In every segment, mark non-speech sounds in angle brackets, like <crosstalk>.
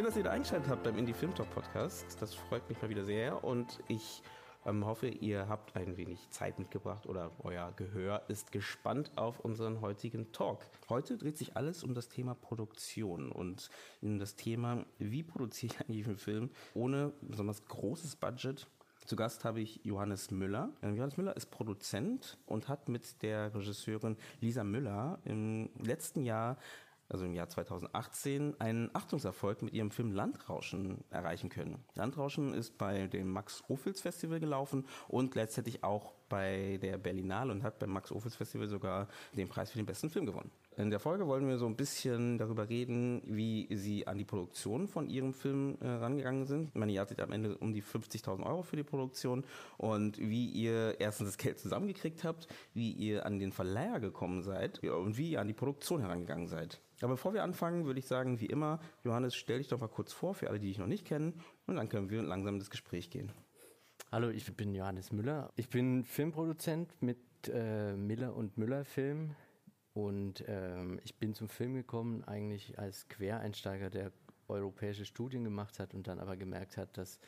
Schön, dass ihr da eingeschaltet habt beim Indie Film Talk Podcast. Das freut mich mal wieder sehr und ich ähm, hoffe, ihr habt ein wenig Zeit mitgebracht oder euer Gehör ist gespannt auf unseren heutigen Talk. Heute dreht sich alles um das Thema Produktion und um das Thema, wie produziere ich eigentlich einen Film ohne besonders großes Budget zu Gast habe ich Johannes Müller. Ähm, Johannes Müller ist Produzent und hat mit der Regisseurin Lisa Müller im letzten Jahr also im Jahr 2018, einen Achtungserfolg mit ihrem Film Landrauschen erreichen können. Landrauschen ist bei dem Max Ophüls Festival gelaufen und gleichzeitig auch bei der Berlinale und hat beim Max Ophüls Festival sogar den Preis für den besten Film gewonnen. In der Folge wollen wir so ein bisschen darüber reden, wie Sie an die Produktion von Ihrem Film äh, rangegangen sind. Ihr hattet am Ende um die 50.000 Euro für die Produktion und wie ihr erstens das Geld zusammengekriegt habt, wie ihr an den Verleiher gekommen seid und wie ihr an die Produktion herangegangen seid. Aber bevor wir anfangen, würde ich sagen, wie immer, Johannes, stell dich doch mal kurz vor für alle, die dich noch nicht kennen und dann können wir langsam ins Gespräch gehen. Hallo, ich bin Johannes Müller. Ich bin Filmproduzent mit äh, Miller und Müller Film und ähm, ich bin zum Film gekommen eigentlich als Quereinsteiger, der europäische Studien gemacht hat und dann aber gemerkt hat, dass,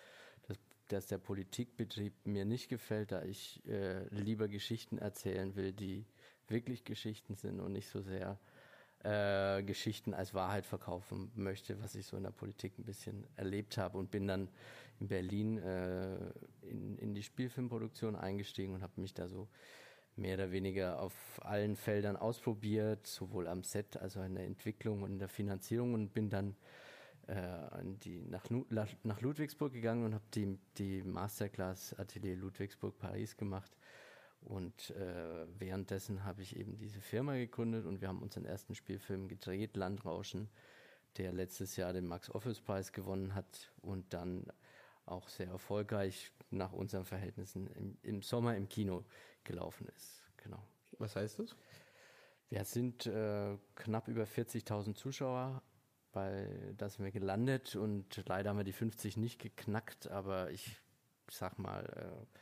dass, dass der Politikbetrieb mir nicht gefällt, da ich äh, lieber Geschichten erzählen will, die wirklich Geschichten sind und nicht so sehr äh, Geschichten als Wahrheit verkaufen möchte, was ich so in der Politik ein bisschen erlebt habe und bin dann in Berlin äh, in, in die Spielfilmproduktion eingestiegen und habe mich da so mehr oder weniger auf allen Feldern ausprobiert, sowohl am Set als auch in der Entwicklung und in der Finanzierung und bin dann äh, die, nach, nach Ludwigsburg gegangen und habe die, die Masterclass Atelier Ludwigsburg Paris gemacht. Und äh, währenddessen habe ich eben diese Firma gegründet und wir haben unseren ersten Spielfilm gedreht, Landrauschen, der letztes Jahr den Max Office Preis gewonnen hat und dann auch sehr erfolgreich nach unseren Verhältnissen im, im Sommer im Kino gelaufen ist. Genau. Was heißt das? Wir sind äh, knapp über 40.000 Zuschauer, bei das sind wir gelandet und leider haben wir die 50 nicht geknackt, aber ich sag mal, äh,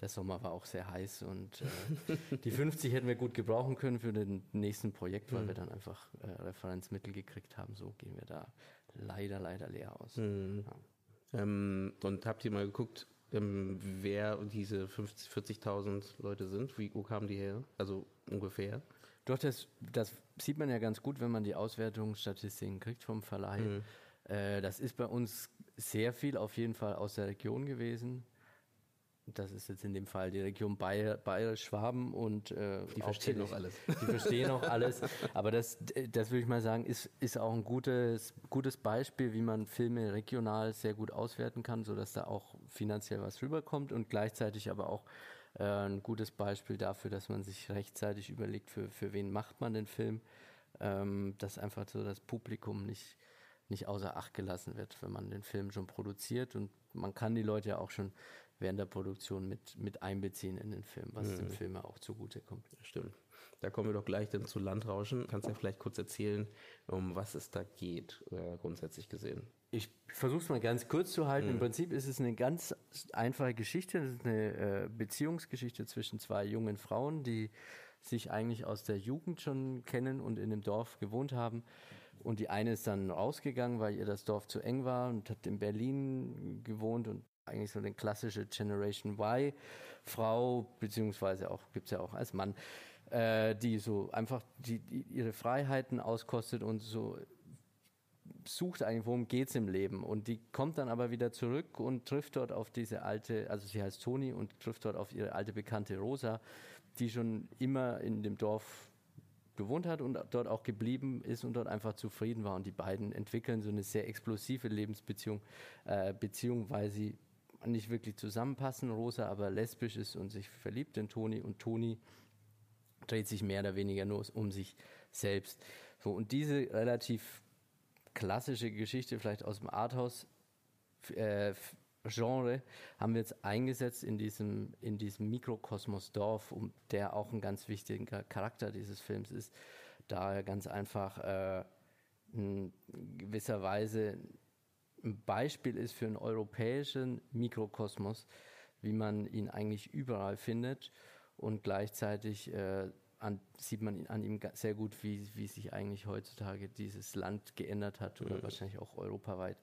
der Sommer war auch sehr heiß und äh, die 50 hätten wir gut gebrauchen können für den nächsten Projekt, weil mhm. wir dann einfach äh, Referenzmittel gekriegt haben. So gehen wir da leider, leider leer aus. Mhm. Ja. Ähm, und habt ihr mal geguckt, ähm, wer diese 40.000 Leute sind? Wie, wo kamen die her? Also ungefähr? Doch, das, das sieht man ja ganz gut, wenn man die Auswertungsstatistiken kriegt vom Verleih. Mhm. Äh, das ist bei uns sehr viel auf jeden Fall aus der Region gewesen das ist jetzt in dem Fall die Region Bayer, Bayerisch-Schwaben und äh, die verstehen auch alles. Die verstehen auch <laughs> alles. Aber das, das würde ich mal sagen, ist, ist auch ein gutes, gutes Beispiel, wie man Filme regional sehr gut auswerten kann, sodass da auch finanziell was rüberkommt und gleichzeitig aber auch äh, ein gutes Beispiel dafür, dass man sich rechtzeitig überlegt, für, für wen macht man den Film, ähm, dass einfach so das Publikum nicht nicht außer Acht gelassen wird, wenn man den Film schon produziert und man kann die Leute ja auch schon während der Produktion mit, mit einbeziehen in den Film, was mhm. dem Film ja auch zugutekommt. Stimmt. Da kommen wir doch gleich dann zu Landrauschen. Kannst du ja vielleicht kurz erzählen, um was es da geht, äh, grundsätzlich gesehen? Ich versuche es mal ganz kurz zu halten. Mhm. Im Prinzip ist es eine ganz einfache Geschichte. Das ist eine äh, Beziehungsgeschichte zwischen zwei jungen Frauen, die sich eigentlich aus der Jugend schon kennen und in dem Dorf gewohnt haben. Und die eine ist dann rausgegangen, weil ihr das Dorf zu eng war und hat in Berlin gewohnt und eigentlich so eine klassische Generation Y Frau, beziehungsweise auch, gibt's ja auch als Mann, äh, die so einfach die, die ihre Freiheiten auskostet und so sucht eigentlich, worum geht's im Leben. Und die kommt dann aber wieder zurück und trifft dort auf diese alte, also sie heißt Toni und trifft dort auf ihre alte Bekannte Rosa, die schon immer in dem Dorf gewohnt hat und dort auch geblieben ist und dort einfach zufrieden war. Und die beiden entwickeln so eine sehr explosive Lebensbeziehung, äh, Beziehung, weil sie nicht wirklich zusammenpassen. Rosa aber lesbisch ist und sich verliebt in Toni und Toni dreht sich mehr oder weniger nur um sich selbst. So, und diese relativ klassische Geschichte, vielleicht aus dem Arthouse, äh, haben wir jetzt eingesetzt in diesem, in diesem Mikrokosmos Dorf, um der auch ein ganz wichtiger Charakter dieses Films ist, da er ganz einfach äh, in gewisser Weise ein Beispiel ist für einen europäischen Mikrokosmos, wie man ihn eigentlich überall findet und gleichzeitig äh, an, sieht man an ihm sehr gut, wie, wie sich eigentlich heutzutage dieses Land geändert hat oder mhm. wahrscheinlich auch europaweit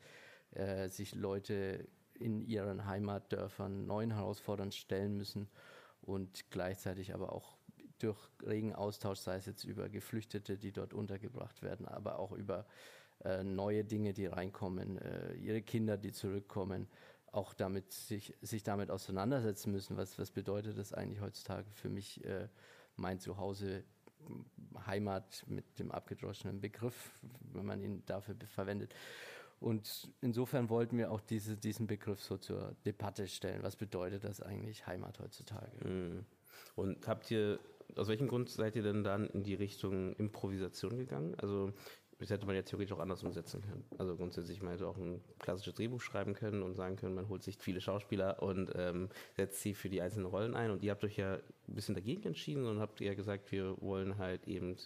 äh, sich Leute in ihren Heimatdörfern neuen Herausforderungen stellen müssen und gleichzeitig aber auch durch regen Austausch, sei es jetzt über Geflüchtete, die dort untergebracht werden, aber auch über äh, neue Dinge, die reinkommen, äh, ihre Kinder, die zurückkommen, auch damit sich, sich damit auseinandersetzen müssen. Was, was bedeutet das eigentlich heutzutage für mich, äh, mein Zuhause, Heimat mit dem abgedroschenen Begriff, wenn man ihn dafür verwendet. Und insofern wollten wir auch diese, diesen Begriff so zur Debatte stellen. Was bedeutet das eigentlich Heimat heutzutage? Mhm. Und habt ihr, aus welchem Grund seid ihr denn dann in die Richtung Improvisation gegangen? Also das hätte man ja theoretisch auch anders umsetzen können. Also grundsätzlich, man hätte auch ein klassisches Drehbuch schreiben können und sagen können, man holt sich viele Schauspieler und ähm, setzt sie für die einzelnen Rollen ein. Und ihr habt euch ja ein bisschen dagegen entschieden und habt ja gesagt, wir wollen halt eben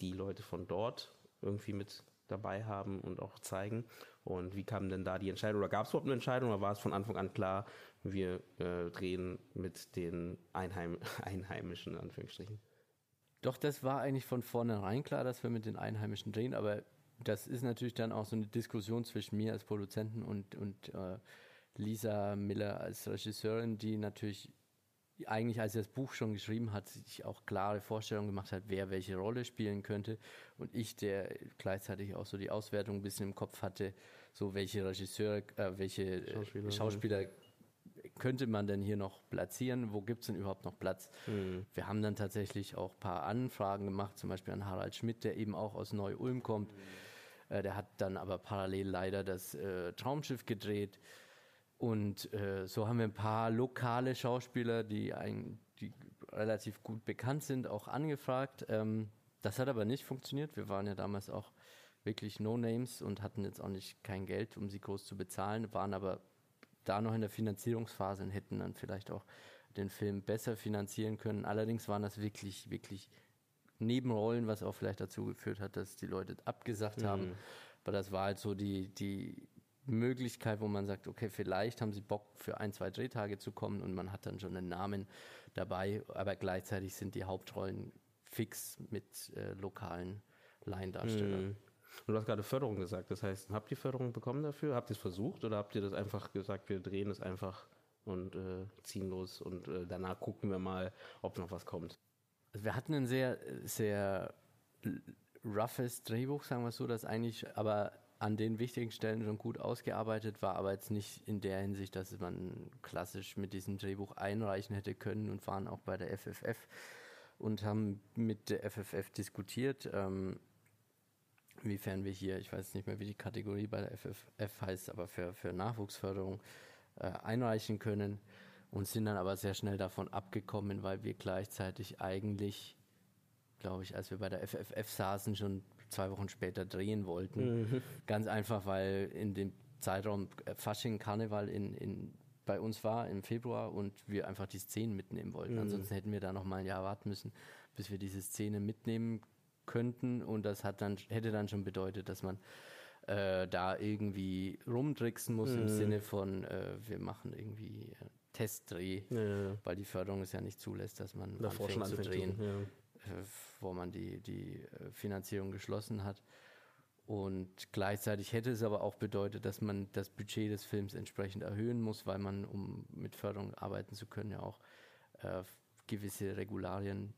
die Leute von dort irgendwie mit dabei haben und auch zeigen. Und wie kam denn da die Entscheidung? Oder gab es überhaupt eine Entscheidung oder war es von Anfang an klar, wir äh, drehen mit den Einheim <laughs> Einheimischen, in Anführungsstrichen? Doch, das war eigentlich von vornherein klar, dass wir mit den Einheimischen drehen, aber das ist natürlich dann auch so eine Diskussion zwischen mir als Produzenten und, und äh, Lisa Miller als Regisseurin, die natürlich eigentlich, als er das Buch schon geschrieben hat, sich auch klare Vorstellungen gemacht hat, wer welche Rolle spielen könnte. Und ich, der gleichzeitig auch so die Auswertung ein bisschen im Kopf hatte, so welche Regisseure, äh, welche Schauspieler, Schauspieler könnte man denn hier noch platzieren? Wo gibt es denn überhaupt noch Platz? Mhm. Wir haben dann tatsächlich auch ein paar Anfragen gemacht, zum Beispiel an Harald Schmidt, der eben auch aus Neu-Ulm kommt. Mhm. Äh, der hat dann aber parallel leider das äh, Traumschiff gedreht. Und äh, so haben wir ein paar lokale Schauspieler, die, ein, die relativ gut bekannt sind, auch angefragt. Ähm, das hat aber nicht funktioniert. Wir waren ja damals auch wirklich No-Names und hatten jetzt auch nicht kein Geld, um sie groß zu bezahlen, waren aber da noch in der Finanzierungsphase und hätten dann vielleicht auch den Film besser finanzieren können. Allerdings waren das wirklich, wirklich Nebenrollen, was auch vielleicht dazu geführt hat, dass die Leute abgesagt mhm. haben. Aber das war halt so die, die Möglichkeit, wo man sagt, okay, vielleicht haben sie Bock für ein, zwei Drehtage zu kommen und man hat dann schon einen Namen dabei, aber gleichzeitig sind die Hauptrollen fix mit äh, lokalen Laiendarstellern. Mhm. Und du hast gerade Förderung gesagt. Das heißt, habt ihr Förderung bekommen dafür? Habt ihr es versucht oder habt ihr das einfach gesagt, wir drehen es einfach und äh, ziehen los und äh, danach gucken wir mal, ob noch was kommt? Also wir hatten ein sehr, sehr roughes Drehbuch, sagen wir so, das eigentlich aber an den wichtigen Stellen schon gut ausgearbeitet war, aber jetzt nicht in der Hinsicht, dass man klassisch mit diesem Drehbuch einreichen hätte können und waren auch bei der FFF und haben mit der FFF diskutiert. Ähm, inwiefern wir hier, ich weiß nicht mehr, wie die Kategorie bei der FFF heißt, aber für, für Nachwuchsförderung äh, einreichen können und sind dann aber sehr schnell davon abgekommen, weil wir gleichzeitig eigentlich, glaube ich, als wir bei der FFF saßen, schon zwei Wochen später drehen wollten. Mhm. Ganz einfach, weil in dem Zeitraum äh, Fasching, Karneval in, in, bei uns war im Februar und wir einfach die Szenen mitnehmen wollten. Mhm. Ansonsten hätten wir da noch mal ein Jahr warten müssen, bis wir diese Szene mitnehmen könnten und das hat dann, hätte dann schon bedeutet, dass man äh, da irgendwie rumtricksen muss mhm. im Sinne von, äh, wir machen irgendwie äh, Testdreh, ja. weil die Förderung es ja nicht zulässt, dass man Davor anfängt zu drehen, ja. Äh, wo man die, die äh, Finanzierung geschlossen hat. Und gleichzeitig hätte es aber auch bedeutet, dass man das Budget des Films entsprechend erhöhen muss, weil man, um mit Förderung arbeiten zu können, ja auch äh, gewisse Regularien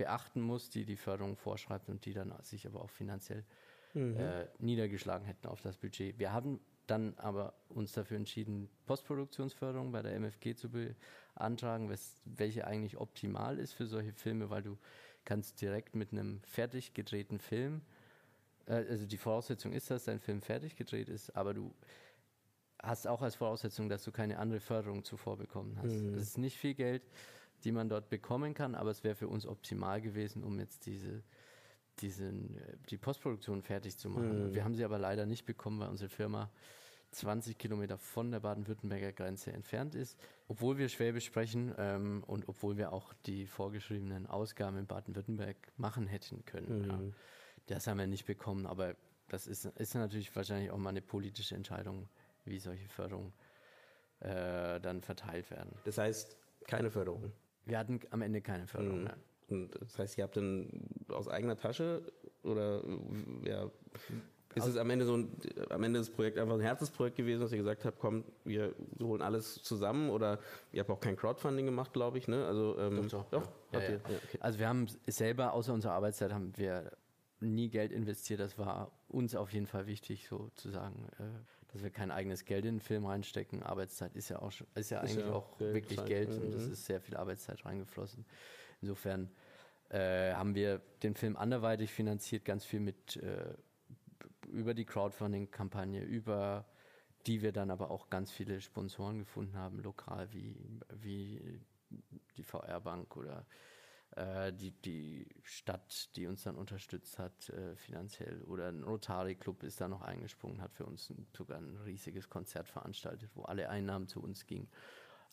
beachten muss, die die Förderung vorschreibt und die dann sich aber auch finanziell mhm. äh, niedergeschlagen hätten auf das Budget. Wir haben dann aber uns dafür entschieden, Postproduktionsförderung bei der MFG zu beantragen, welche eigentlich optimal ist für solche Filme, weil du kannst direkt mit einem fertig gedrehten Film, äh, also die Voraussetzung ist, dass dein Film fertig gedreht ist, aber du hast auch als Voraussetzung, dass du keine andere Förderung zuvor bekommen hast. Mhm. Das ist nicht viel Geld die man dort bekommen kann, aber es wäre für uns optimal gewesen, um jetzt diese, diesen, die Postproduktion fertig zu machen. Mhm. Wir haben sie aber leider nicht bekommen, weil unsere Firma 20 Kilometer von der baden-württemberger Grenze entfernt ist. Obwohl wir Schwäbisch sprechen ähm, und obwohl wir auch die vorgeschriebenen Ausgaben in Baden-Württemberg machen hätten können. Mhm. Ja. Das haben wir nicht bekommen, aber das ist, ist natürlich wahrscheinlich auch mal eine politische Entscheidung, wie solche Förderungen äh, dann verteilt werden. Das heißt, keine Förderung? Wir hatten am Ende keine Förderung. Mhm. Und das heißt, ihr habt dann aus eigener Tasche oder ja, ist es am Ende so ein, am Ende des Projekts einfach ein Herzensprojekt gewesen, dass ihr gesagt habt, komm, wir holen alles zusammen oder ihr habt auch kein Crowdfunding gemacht, glaube ich, ne? Also ähm, doch, doch. doch? Ja, ja. Ja, okay. Also wir haben selber außer unserer Arbeitszeit haben wir nie Geld investiert. Das war uns auf jeden Fall wichtig, sozusagen, äh, dass wir kein eigenes Geld in den Film reinstecken. Arbeitszeit ist ja auch schon, ist ja ist eigentlich auch Geld wirklich Zeit. Geld mhm. und es ist sehr viel Arbeitszeit reingeflossen. Insofern äh, haben wir den Film anderweitig finanziert, ganz viel mit äh, über die Crowdfunding-Kampagne, über die wir dann aber auch ganz viele Sponsoren gefunden haben, lokal wie, wie die VR-Bank oder äh, die, die Stadt, die uns dann unterstützt hat äh, finanziell oder ein Rotary Club ist da noch eingesprungen, hat für uns ein, sogar ein riesiges Konzert veranstaltet, wo alle Einnahmen zu uns gingen.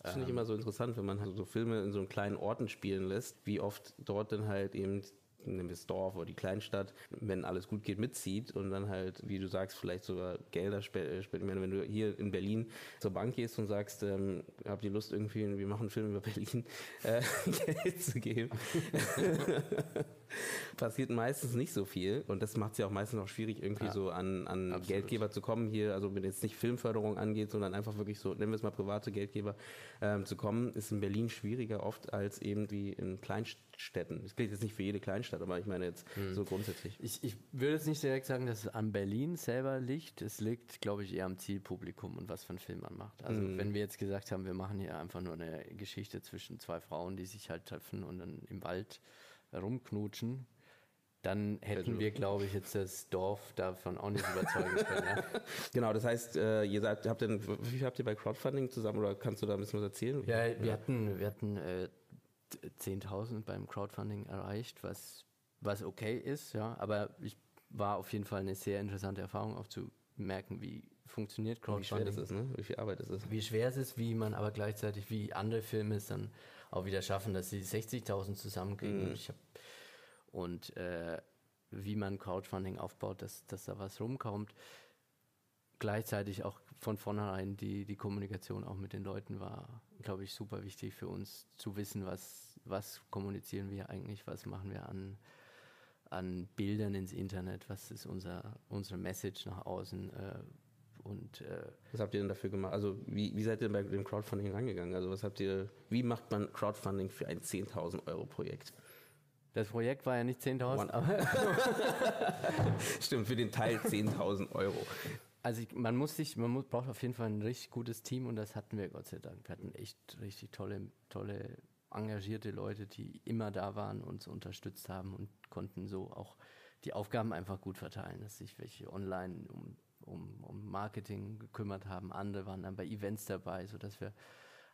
Das finde ich ähm, immer so interessant, wenn man halt so Filme in so kleinen Orten spielen lässt, wie oft dort dann halt eben wir das Dorf oder die Kleinstadt, wenn alles gut geht, mitzieht und dann halt, wie du sagst, vielleicht sogar Gelder spenden. Wenn du hier in Berlin zur Bank gehst und sagst, ähm, habt ihr Lust irgendwie, wir machen einen Film über Berlin, äh, <laughs> Geld zu geben. <laughs> passiert meistens nicht so viel und das macht es ja auch meistens auch schwierig, irgendwie ja, so an, an Geldgeber zu kommen hier, also wenn jetzt nicht Filmförderung angeht, sondern einfach wirklich so, nennen wir es mal private Geldgeber ähm, zu kommen, ist in Berlin schwieriger oft als eben wie in Kleinstädten. Das gilt jetzt nicht für jede Kleinstadt, aber ich meine jetzt hm. so grundsätzlich. Ich, ich würde jetzt nicht direkt sagen, dass es an Berlin selber liegt. Es liegt, glaube ich, eher am Zielpublikum und was für einen Film man macht. Also hm. wenn wir jetzt gesagt haben, wir machen hier einfach nur eine Geschichte zwischen zwei Frauen, die sich halt treffen und dann im Wald rumknutschen, dann hätten also wir, glaube ich, jetzt das Dorf davon auch nicht überzeugen können. Ja? <laughs> Genau, das heißt, äh, ihr seid, habt denn, wie viel habt ihr bei Crowdfunding zusammen oder kannst du da ein bisschen was erzählen? Ja, wir hatten, wir hatten äh, 10.000 beim Crowdfunding erreicht, was, was okay ist, ja, aber ich war auf jeden Fall eine sehr interessante Erfahrung, auch zu merken, wie funktioniert Crowdfunding. Wie schwer das ist, ne? Wie viel Arbeit es ist. Wie schwer es ist, wie man aber gleichzeitig, wie andere Filme es dann auch wieder schaffen, dass sie 60.000 zusammenkriegen. Mhm. Ich habe und äh, wie man Crowdfunding aufbaut, dass, dass da was rumkommt. Gleichzeitig auch von vornherein die, die Kommunikation auch mit den Leuten war, glaube ich, super wichtig für uns zu wissen, was, was kommunizieren wir eigentlich, was machen wir an, an Bildern ins Internet, was ist unser, unsere Message nach außen. Äh, und, äh, was habt ihr denn dafür gemacht? Also wie, wie seid ihr bei dem Crowdfunding rangegangen? Also was habt ihr, wie macht man Crowdfunding für ein 10.000 Euro Projekt? Das Projekt war ja nicht 10.000, aber. <laughs> Stimmt, für den Teil 10.000 Euro. Also ich, man muss sich, man muss, braucht auf jeden Fall ein richtig gutes Team und das hatten wir Gott sei Dank. Wir hatten echt richtig tolle, tolle, engagierte Leute, die immer da waren, uns unterstützt haben und konnten so auch die Aufgaben einfach gut verteilen, dass sich welche online um, um, um Marketing gekümmert haben, andere waren dann bei Events dabei, sodass wir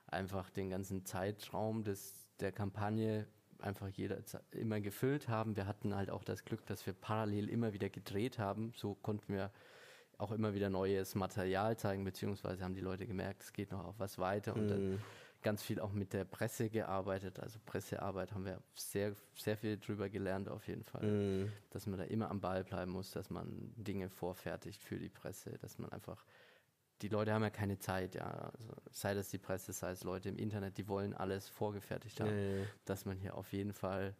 einfach den ganzen Zeitraum des, der Kampagne einfach jeder immer gefüllt haben. Wir hatten halt auch das Glück, dass wir parallel immer wieder gedreht haben. So konnten wir auch immer wieder neues Material zeigen, beziehungsweise haben die Leute gemerkt, es geht noch auf was weiter und mm. dann mhm. Ganz viel auch mit der Presse gearbeitet. Also Pressearbeit haben wir sehr, sehr viel drüber gelernt auf jeden Fall, mm. dass man da immer am Ball bleiben muss, dass man Dinge vorfertigt für die Presse, dass man einfach die Leute haben ja keine Zeit, ja. Also, sei das die Presse, sei es Leute im Internet, die wollen alles vorgefertigt haben, ja, ja. dass man hier auf jeden Fall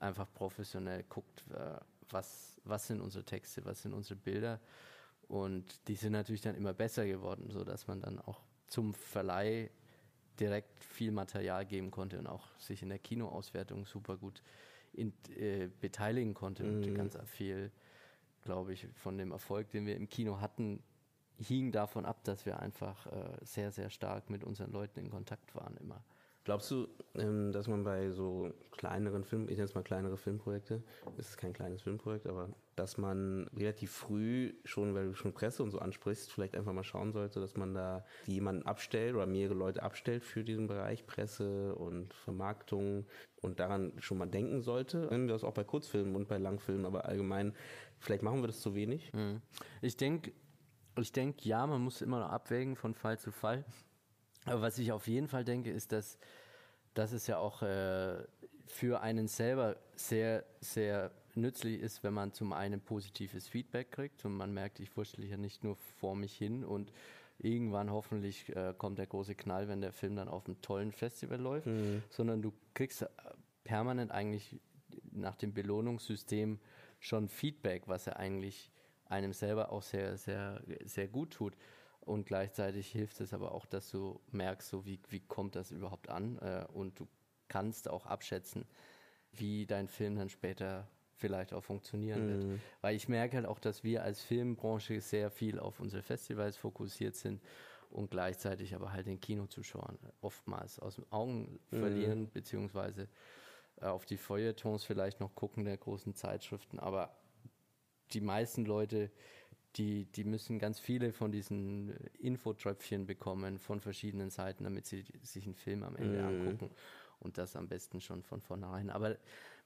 einfach professionell guckt, äh, was, was sind unsere Texte, was sind unsere Bilder. Und die sind natürlich dann immer besser geworden, sodass man dann auch zum Verleih direkt viel Material geben konnte und auch sich in der Kinoauswertung super gut in, äh, beteiligen konnte mhm. und ganz viel, glaube ich, von dem Erfolg, den wir im Kino hatten, hing davon ab, dass wir einfach äh, sehr, sehr stark mit unseren Leuten in Kontakt waren immer. Glaubst du, ähm, dass man bei so kleineren Filmen, ich nenne es mal kleinere Filmprojekte, es ist kein kleines Filmprojekt, aber dass man relativ früh schon, weil du schon Presse und so ansprichst, vielleicht einfach mal schauen sollte, dass man da jemanden abstellt oder mehrere Leute abstellt für diesen Bereich Presse und Vermarktung und daran schon mal denken sollte. Nennen wir das auch bei Kurzfilmen und bei Langfilmen, aber allgemein, vielleicht machen wir das zu wenig. Hm. Ich denke, ich denke, ja, man muss immer noch abwägen von Fall zu Fall. Aber was ich auf jeden Fall denke, ist, dass, dass es ja auch äh, für einen selber sehr, sehr nützlich ist, wenn man zum einen positives Feedback kriegt und man merkt, ich wurschtel ja nicht nur vor mich hin und irgendwann hoffentlich äh, kommt der große Knall, wenn der Film dann auf einem tollen Festival läuft, mhm. sondern du kriegst permanent eigentlich nach dem Belohnungssystem schon Feedback, was er eigentlich einem selber auch sehr, sehr, sehr gut tut. Und gleichzeitig hilft es aber auch, dass du merkst, so wie, wie kommt das überhaupt an äh, und du kannst auch abschätzen, wie dein Film dann später vielleicht auch funktionieren mhm. wird. Weil ich merke halt auch, dass wir als Filmbranche sehr viel auf unsere Festivals fokussiert sind und gleichzeitig aber halt den Kinozuschauern oftmals aus den Augen mhm. verlieren, beziehungsweise äh, auf die Feuilletons vielleicht noch gucken der großen Zeitschriften, aber die meisten Leute, die, die müssen ganz viele von diesen Infotröpfchen bekommen von verschiedenen Seiten, damit sie sich einen Film am Ende mhm. angucken und das am besten schon von vornherein. Aber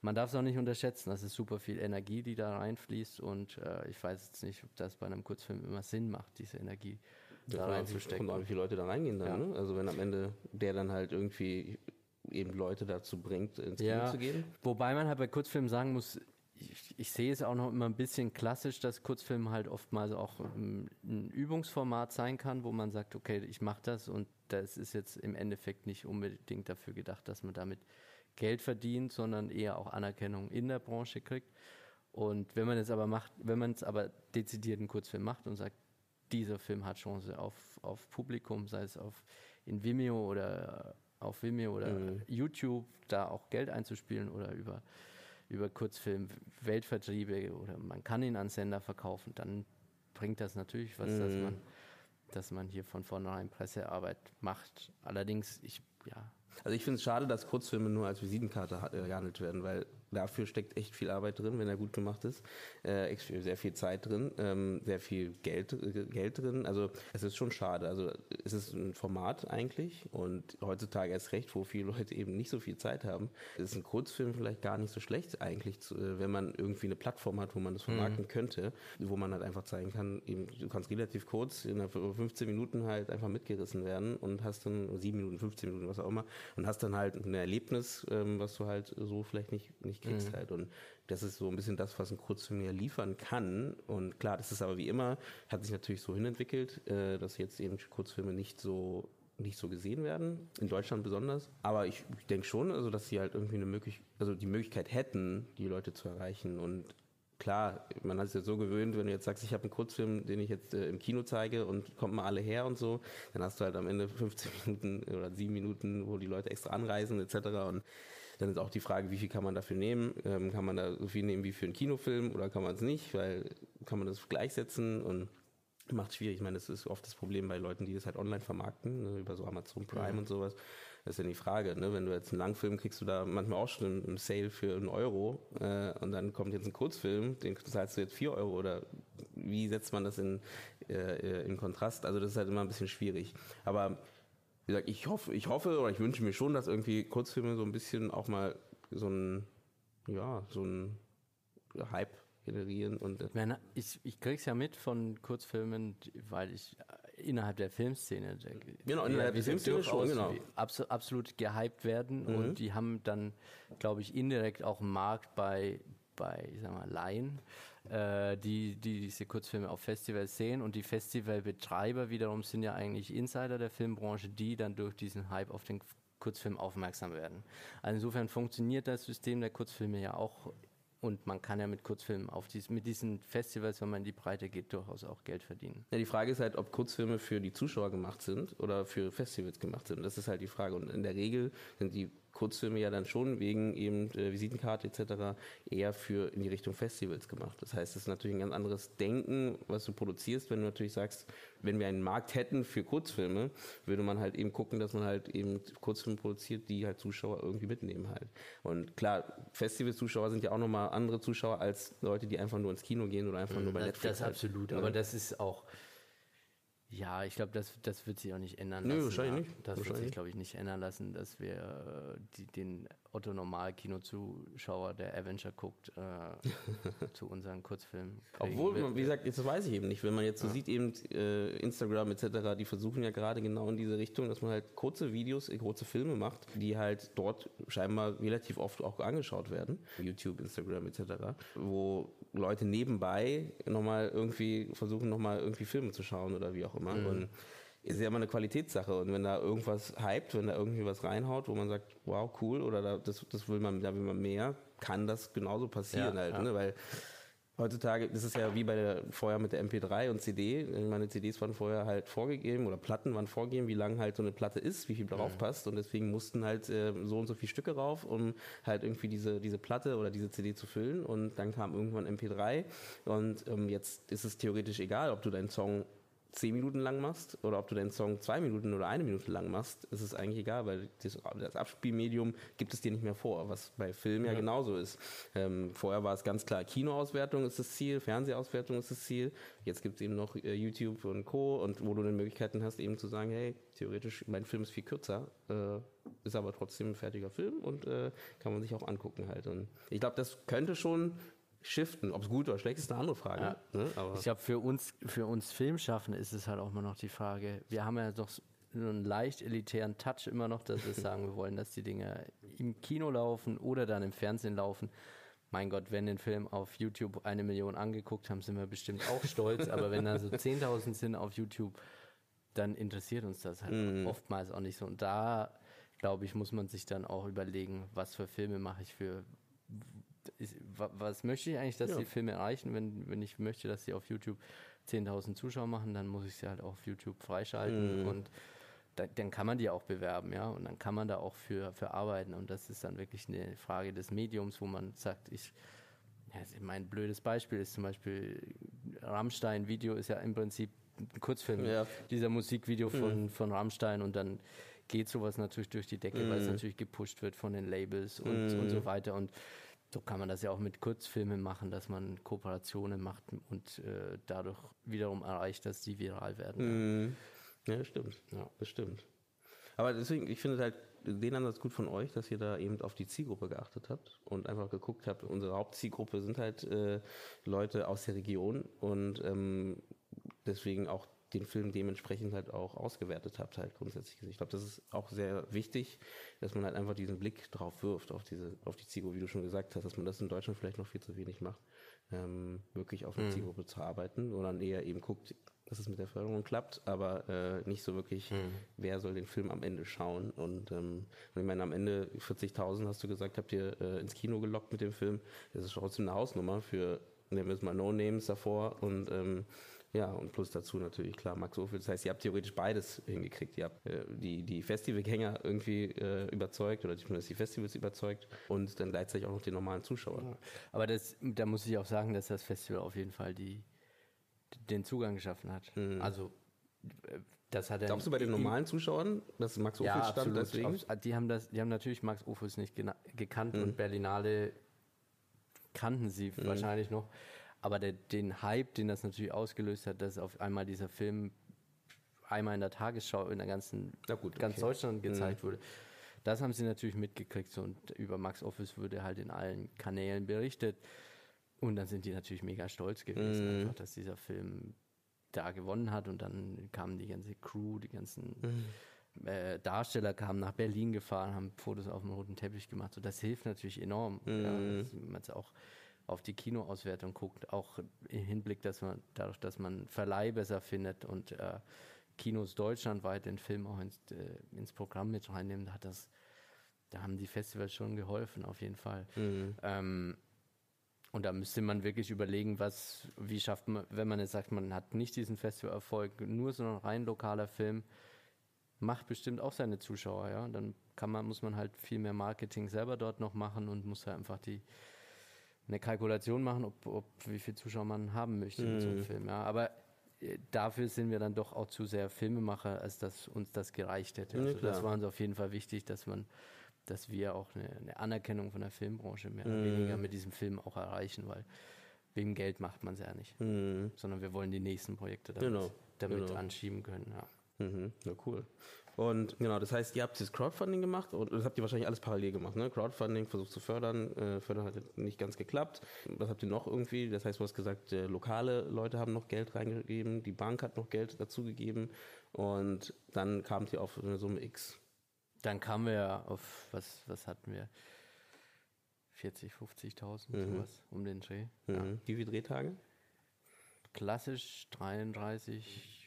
man darf es auch nicht unterschätzen, das ist super viel Energie, die da reinfließt und äh, ich weiß jetzt nicht, ob das bei einem Kurzfilm immer Sinn macht, diese Energie da reinzustecken. Auch, wie viele Leute da reingehen dann, ja. ne? Also wenn am Ende der dann halt irgendwie eben Leute dazu bringt, ins Kino ja, zu gehen. Wobei man halt bei Kurzfilmen sagen muss, ich, ich, sehe es auch noch immer ein bisschen klassisch, dass Kurzfilm halt oftmals auch ein Übungsformat sein kann, wo man sagt, okay, ich mache das und das ist jetzt im Endeffekt nicht unbedingt dafür gedacht, dass man damit Geld verdient, sondern eher auch Anerkennung in der Branche kriegt. Und wenn man es aber macht, wenn man es aber dezidiert einen Kurzfilm macht und sagt, dieser Film hat Chance auf, auf Publikum, sei es auf in Vimeo oder auf Vimeo oder mhm. YouTube, da auch Geld einzuspielen oder über, über Kurzfilm Weltvertriebe oder man kann ihn an Sender verkaufen, dann bringt das natürlich was, mhm. dass man dass man hier von vornherein Pressearbeit macht. Allerdings, ich, ja, also ich finde es schade, dass Kurzfilme nur als Visitenkarte äh, gehandelt werden, weil dafür steckt echt viel Arbeit drin, wenn er gut gemacht ist. Äh, sehr viel Zeit drin, ähm, sehr viel Geld, äh, Geld drin. Also es ist schon schade. Also es ist ein Format eigentlich und heutzutage erst recht, wo viele Leute eben nicht so viel Zeit haben, ist ein Kurzfilm vielleicht gar nicht so schlecht eigentlich, zu, äh, wenn man irgendwie eine Plattform hat, wo man das vermarkten mhm. könnte, wo man halt einfach zeigen kann, eben, du kannst relativ kurz in 15 Minuten halt einfach mitgerissen werden und hast dann 7 Minuten, 15 Minuten, was auch immer, und hast dann halt ein Erlebnis, ähm, was du halt so vielleicht nicht, nicht kriegst mhm. halt. Und das ist so ein bisschen das, was ein Kurzfilm ja liefern kann. Und klar, das ist aber wie immer, hat sich natürlich so hinentwickelt, äh, dass jetzt eben Kurzfilme nicht so nicht so gesehen werden, in Deutschland besonders. Aber ich, ich denke schon, also dass sie halt irgendwie eine Möglichkeit, also die Möglichkeit hätten, die Leute zu erreichen und klar, man hat es ja so gewöhnt, wenn du jetzt sagst, ich habe einen Kurzfilm, den ich jetzt äh, im Kino zeige und kommt mal alle her und so, dann hast du halt am Ende 15 Minuten oder 7 Minuten, wo die Leute extra anreisen etc. Und dann ist auch die Frage, wie viel kann man dafür nehmen? Ähm, kann man da so viel nehmen wie für einen Kinofilm oder kann man es nicht? Weil kann man das gleichsetzen und macht schwierig. Ich meine, das ist oft das Problem bei Leuten, die das halt online vermarkten, ne, über so Amazon Prime mhm. und sowas. Das ist ja die Frage, ne? wenn du jetzt einen Langfilm kriegst du da manchmal auch schon im Sale für einen Euro äh, und dann kommt jetzt ein Kurzfilm, den zahlst du jetzt vier Euro oder wie setzt man das in, äh, in Kontrast? Also das ist halt immer ein bisschen schwierig. Aber wie gesagt, ich hoffe, ich hoffe oder ich wünsche mir schon, dass irgendwie Kurzfilme so ein bisschen auch mal so ein, ja, so ein Hype generieren und. Ich, ich krieg's ja mit von Kurzfilmen, weil ich innerhalb der Filmszene. Genau, innerhalb der Filmszene schon, genau. Absolut, absolut gehypt werden mhm. und die haben dann, glaube ich, indirekt auch einen Markt bei, bei ich sag mal, Laien, äh, die, die diese Kurzfilme auf Festivals sehen und die Festivalbetreiber wiederum sind ja eigentlich Insider der Filmbranche, die dann durch diesen Hype auf den Kurzfilm aufmerksam werden. Also insofern funktioniert das System der Kurzfilme ja auch und man kann ja mit Kurzfilmen auf dies, mit diesen Festivals, wenn man in die Breite geht, durchaus auch Geld verdienen. Ja, die Frage ist halt, ob Kurzfilme für die Zuschauer gemacht sind oder für Festivals gemacht sind. Das ist halt die Frage. Und in der Regel sind die Kurzfilme ja dann schon wegen eben äh, Visitenkarte etc. eher für in die Richtung Festivals gemacht. Das heißt, es ist natürlich ein ganz anderes Denken, was du produzierst, wenn du natürlich sagst, wenn wir einen Markt hätten für Kurzfilme, würde man halt eben gucken, dass man halt eben Kurzfilme produziert, die halt Zuschauer irgendwie mitnehmen halt. Und klar, Festivalzuschauer sind ja auch nochmal andere Zuschauer als Leute, die einfach nur ins Kino gehen oder einfach nur bei das, Netflix. Das halt. absolut, aber das ist auch Ja, ich glaube, das, das wird sich auch nicht ändern Nö, lassen. wahrscheinlich ja. nicht. Das wird Wahrscheinlich sich, glaube ich, nicht ändern lassen, dass wir äh, die, den Otto-Normal-Kinozuschauer, der Avenger guckt, äh, <laughs> zu unseren Kurzfilmen Obwohl, wird. man, wie gesagt, jetzt weiß ich eben nicht. Wenn man jetzt so sieht, eben äh, Instagram etc., die versuchen ja gerade genau in diese Richtung, dass man halt kurze Videos, äh, kurze Filme macht, die halt dort scheinbar relativ oft auch angeschaut werden. YouTube, Instagram etc., wo Leute nebenbei nochmal irgendwie versuchen, nochmal irgendwie Filme zu schauen oder wie auch immer. Und ist ja immer eine Qualitätssache. Und wenn da irgendwas hypt, wenn da irgendwie was reinhaut, wo man sagt, wow, cool, oder da, das, das will man, da will man mehr, kann das genauso passieren Ja, halt, ja. ne? Weil heutzutage, das ist ja wie bei der, vorher mit der MP3 und CD. Meine CDs waren vorher halt vorgegeben oder Platten waren vorgegeben, wie lang halt so eine Platte ist, wie viel drauf passt. Und deswegen mussten halt äh, so und so viele Stücke rauf, um halt irgendwie diese, diese Platte oder diese CD zu füllen. Und dann kam irgendwann MP3. Und ähm, jetzt ist es theoretisch egal, ob du deinen Song zehn Minuten lang machst oder ob du deinen Song zwei Minuten oder eine Minute lang machst, ist es eigentlich egal, weil das, Abspielmedium gibt es dir nicht mehr vor, was bei Film ja, genauso ist. Ähm, vorher war es ganz klar, Kinoauswertung ist das Ziel, Fernsehauswertung ist das Ziel. Jetzt gibt es eben noch äh, YouTube und Co. und wo du dann Möglichkeiten hast, eben zu sagen, hey, theoretisch, mein Film ist viel kürzer, äh, ist aber trotzdem ein fertiger Film und äh, kann man sich auch angucken halt. Und ich glaube, das könnte schon shiften. Ob es gut oder schlecht ist, ist eine andere Frage. Ja. Ne? Aber Ich glaube, für uns, für uns Filmschaffende ist es halt auch immer noch die Frage, wir haben ja doch so einen leicht elitären Touch immer noch, dass wir <laughs> sagen, wir wollen, dass die Dinge im Kino laufen oder dann im Fernsehen laufen. Mein Gott, wenn den Film auf YouTube eine Million angeguckt haben, sind wir bestimmt auch stolz. <laughs> aber wenn da so 10.000 sind auf YouTube, dann interessiert uns das halt oftmals auch nicht so. Und da, glaube ich, muss man sich dann auch überlegen, was für Filme mache ich für was möchte ich eigentlich, dass Ja. die Filme erreichen? Wenn, wenn ich möchte, dass sie auf YouTube 10.000 Zuschauer machen, dann muss ich sie halt auch auf YouTube freischalten Mhm. und da, dann kann man die auch bewerben, ja, und dann kann man da auch für, für arbeiten und das ist dann wirklich eine Frage des Mediums, wo man sagt, ich, ja, mein blödes Beispiel ist zum Beispiel Rammstein-Video ist ja im Prinzip ein Kurzfilm, Ja. Mhm. dieser Musikvideo von, von Rammstein und dann geht sowas natürlich durch die Decke, Mhm. weil es natürlich gepusht wird von den Labels und, und so weiter und so kann man das ja auch mit Kurzfilmen machen, dass man Kooperationen macht und äh, dadurch wiederum erreicht, dass die viral werden. Mhm. Ja, das stimmt. Ja. Das stimmt. Aber deswegen, ich finde halt den Ansatz gut von euch, dass ihr da eben auf die Zielgruppe geachtet habt und einfach geguckt habt. Unsere Hauptzielgruppe sind halt äh, Leute aus der Region und ähm, deswegen auch den Film dementsprechend halt auch ausgewertet habt, halt grundsätzlich. Ich glaube, das ist auch sehr wichtig, dass man halt einfach diesen Blick drauf wirft, auf diese, auf die Zielgruppe, wie du schon gesagt hast, dass man das in Deutschland vielleicht noch viel zu wenig macht, ähm, wirklich auf eine Zielgruppe zu arbeiten, sondern eher eben guckt, dass es mit der Förderung klappt, aber äh, nicht so wirklich, wer soll den Film am Ende schauen. Und, ähm, ich meine, am Ende 40.000 hast du gesagt, habt ihr äh, ins Kino gelockt mit dem Film. Das ist trotzdem eine Hausnummer für, nehmen wir es mal No-Names davor und ähm, ja, und plus dazu natürlich, klar, Max Ophüls. Das heißt, ihr habt theoretisch beides hingekriegt. Ihr habt äh, die, die Festivalgänger irgendwie äh, überzeugt oder zumindest die Festivals überzeugt und dann gleichzeitig auch noch den normalen Zuschauer. Aber das, da muss ich auch sagen, dass das Festival auf jeden Fall die, den Zugang geschaffen hat. Also äh, das hat er Mhm. Glaubst du bei den normalen Zuschauern, dass Max Ophüls ja, stand absolut. deswegen? Die, haben das, die haben natürlich Max Ophüls nicht gekannt Mhm. und Berlinale kannten sie wahrscheinlich noch. Aber der, den Hype, den das natürlich ausgelöst hat, dass auf einmal dieser Film einmal in der Tagesschau in der ganzen gut, ganz okay. Deutschland gezeigt wurde, das haben sie natürlich mitgekriegt. So, und über Max Office wurde halt in allen Kanälen berichtet. Und dann sind die natürlich mega stolz gewesen, einfach, dass dieser Film da gewonnen hat. Und dann kam die ganze Crew, die ganzen äh, Darsteller kamen nach Berlin gefahren, haben Fotos auf dem roten Teppich gemacht. So, das hilft natürlich enorm, ja, dass man auch auf die Kinoauswertung guckt, auch im Hinblick, dass man dadurch, dass man Verleih besser findet und äh, Kinos deutschlandweit den Film auch ins, äh, ins Programm mit reinnehmen, hat das, da haben die Festivals schon geholfen, auf jeden Fall. Ähm, und da müsste man wirklich überlegen, was, wie schafft man, wenn man jetzt sagt, man hat nicht diesen Festivalerfolg, nur so ein rein lokaler Film, macht bestimmt auch seine Zuschauer, ja. Dann kann man, muss man halt viel mehr Marketing selber dort noch machen und muss halt einfach die eine Kalkulation machen, ob, ob wie viele Zuschauer man haben möchte mit so einem Film. Ja. Aber äh, dafür sind wir dann doch auch zu sehr Filmemacher, als dass uns das gereicht hätte. Ja, Also das klar. war uns auf jeden Fall wichtig, dass man, dass wir auch eine, eine Anerkennung von der Filmbranche mehr oder Mhm. weniger mit diesem Film auch erreichen, weil wegen Geld macht man es ja nicht, Mhm. sondern wir wollen die nächsten Projekte damit Genau. damit Genau. anschieben können. Ja. Mhm, ja, cool. Und genau, das heißt, ihr habt das Crowdfunding gemacht und das habt ihr wahrscheinlich alles parallel gemacht, ne? Crowdfunding versucht zu fördern, äh, fördern hat jetzt nicht ganz geklappt. Was habt ihr noch irgendwie? Das heißt, du hast gesagt, äh, lokale Leute haben noch Geld reingegeben, die Bank hat noch Geld dazugegeben und dann kamt ihr auf eine Summe X. Dann kamen wir auf, was, was hatten wir? 40, 50.000, sowas um den Dreh. Ja. Mhm. Wie viele Drehtage? Klassisch 33,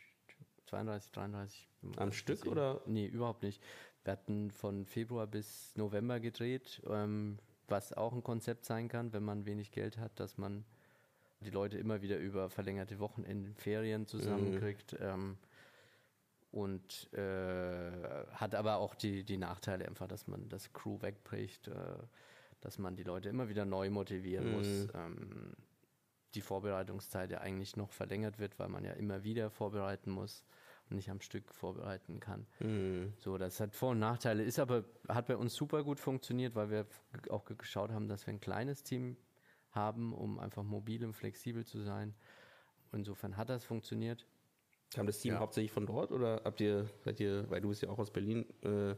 32, 33. Am Stück oder? Nee, überhaupt nicht. Wir hatten von Februar bis November gedreht, ähm, was auch ein Konzept sein kann, wenn man wenig Geld hat, dass man die Leute immer wieder über verlängerte Wochenenden, Ferien zusammenkriegt. Ähm, und äh, hat aber auch die, die Nachteile einfach, dass man das Crew wegbricht, äh, dass man die Leute immer wieder neu motivieren muss. Ähm, die Vorbereitungszeit ja eigentlich noch verlängert wird, weil man ja immer wieder vorbereiten muss nicht am Stück vorbereiten kann. Mhm. So, das hat Vor- und Nachteile, ist aber, hat bei uns super gut funktioniert, weil wir auch ge- geschaut haben, dass wir ein kleines Team haben, um einfach mobil und flexibel zu sein. Insofern hat das funktioniert. Kam das Team Ja. hauptsächlich von dort oder habt ihr, seid ihr, weil du bist ja auch aus Berlin, äh,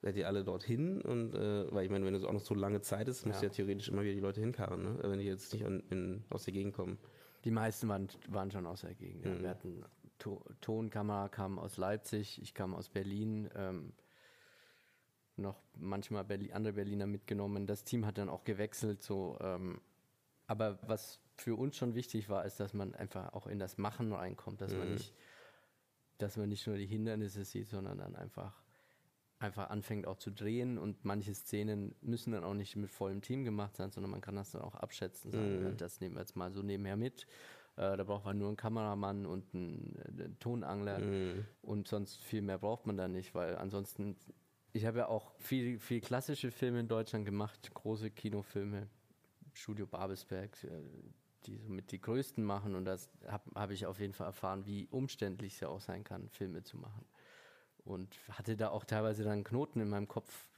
seid ihr alle dorthin? Und äh, weil ich meine, wenn es auch noch so lange Zeit ist, musst du Ja. ja theoretisch immer wieder die Leute hinkarren, ne? Wenn die jetzt nicht an, in, aus der Gegend kommen. Die meisten waren, waren schon aus der Gegend. Ja. Wir hatten to Tonkamera, kam aus Leipzig, ich kam aus Berlin, ähm, noch manchmal Berli andere Berliner mitgenommen. Das Team hat dann auch gewechselt. So, ähm, aber was für uns schon wichtig war, ist, dass man einfach auch in das Machen reinkommt, dass man nicht, dass man nicht nur die Hindernisse sieht, sondern dann einfach einfach anfängt auch zu drehen und manche Szenen müssen dann auch nicht mit vollem Team gemacht sein, sondern man kann das dann auch abschätzen. Sagen, ja, das nehmen wir jetzt mal so nebenher mit. Äh, da braucht man nur einen Kameramann und einen, äh, einen Tonangler. Und sonst viel mehr braucht man da nicht, weil ansonsten, ich habe ja auch viel, viel klassische Filme in Deutschland gemacht, große Kinofilme, Studio Babelsberg, äh, die somit die größten machen. Und das habe hab ich auf jeden Fall erfahren, wie umständlich es ja auch sein kann, Filme zu machen. Und hatte da auch teilweise dann Knoten in meinem Kopf,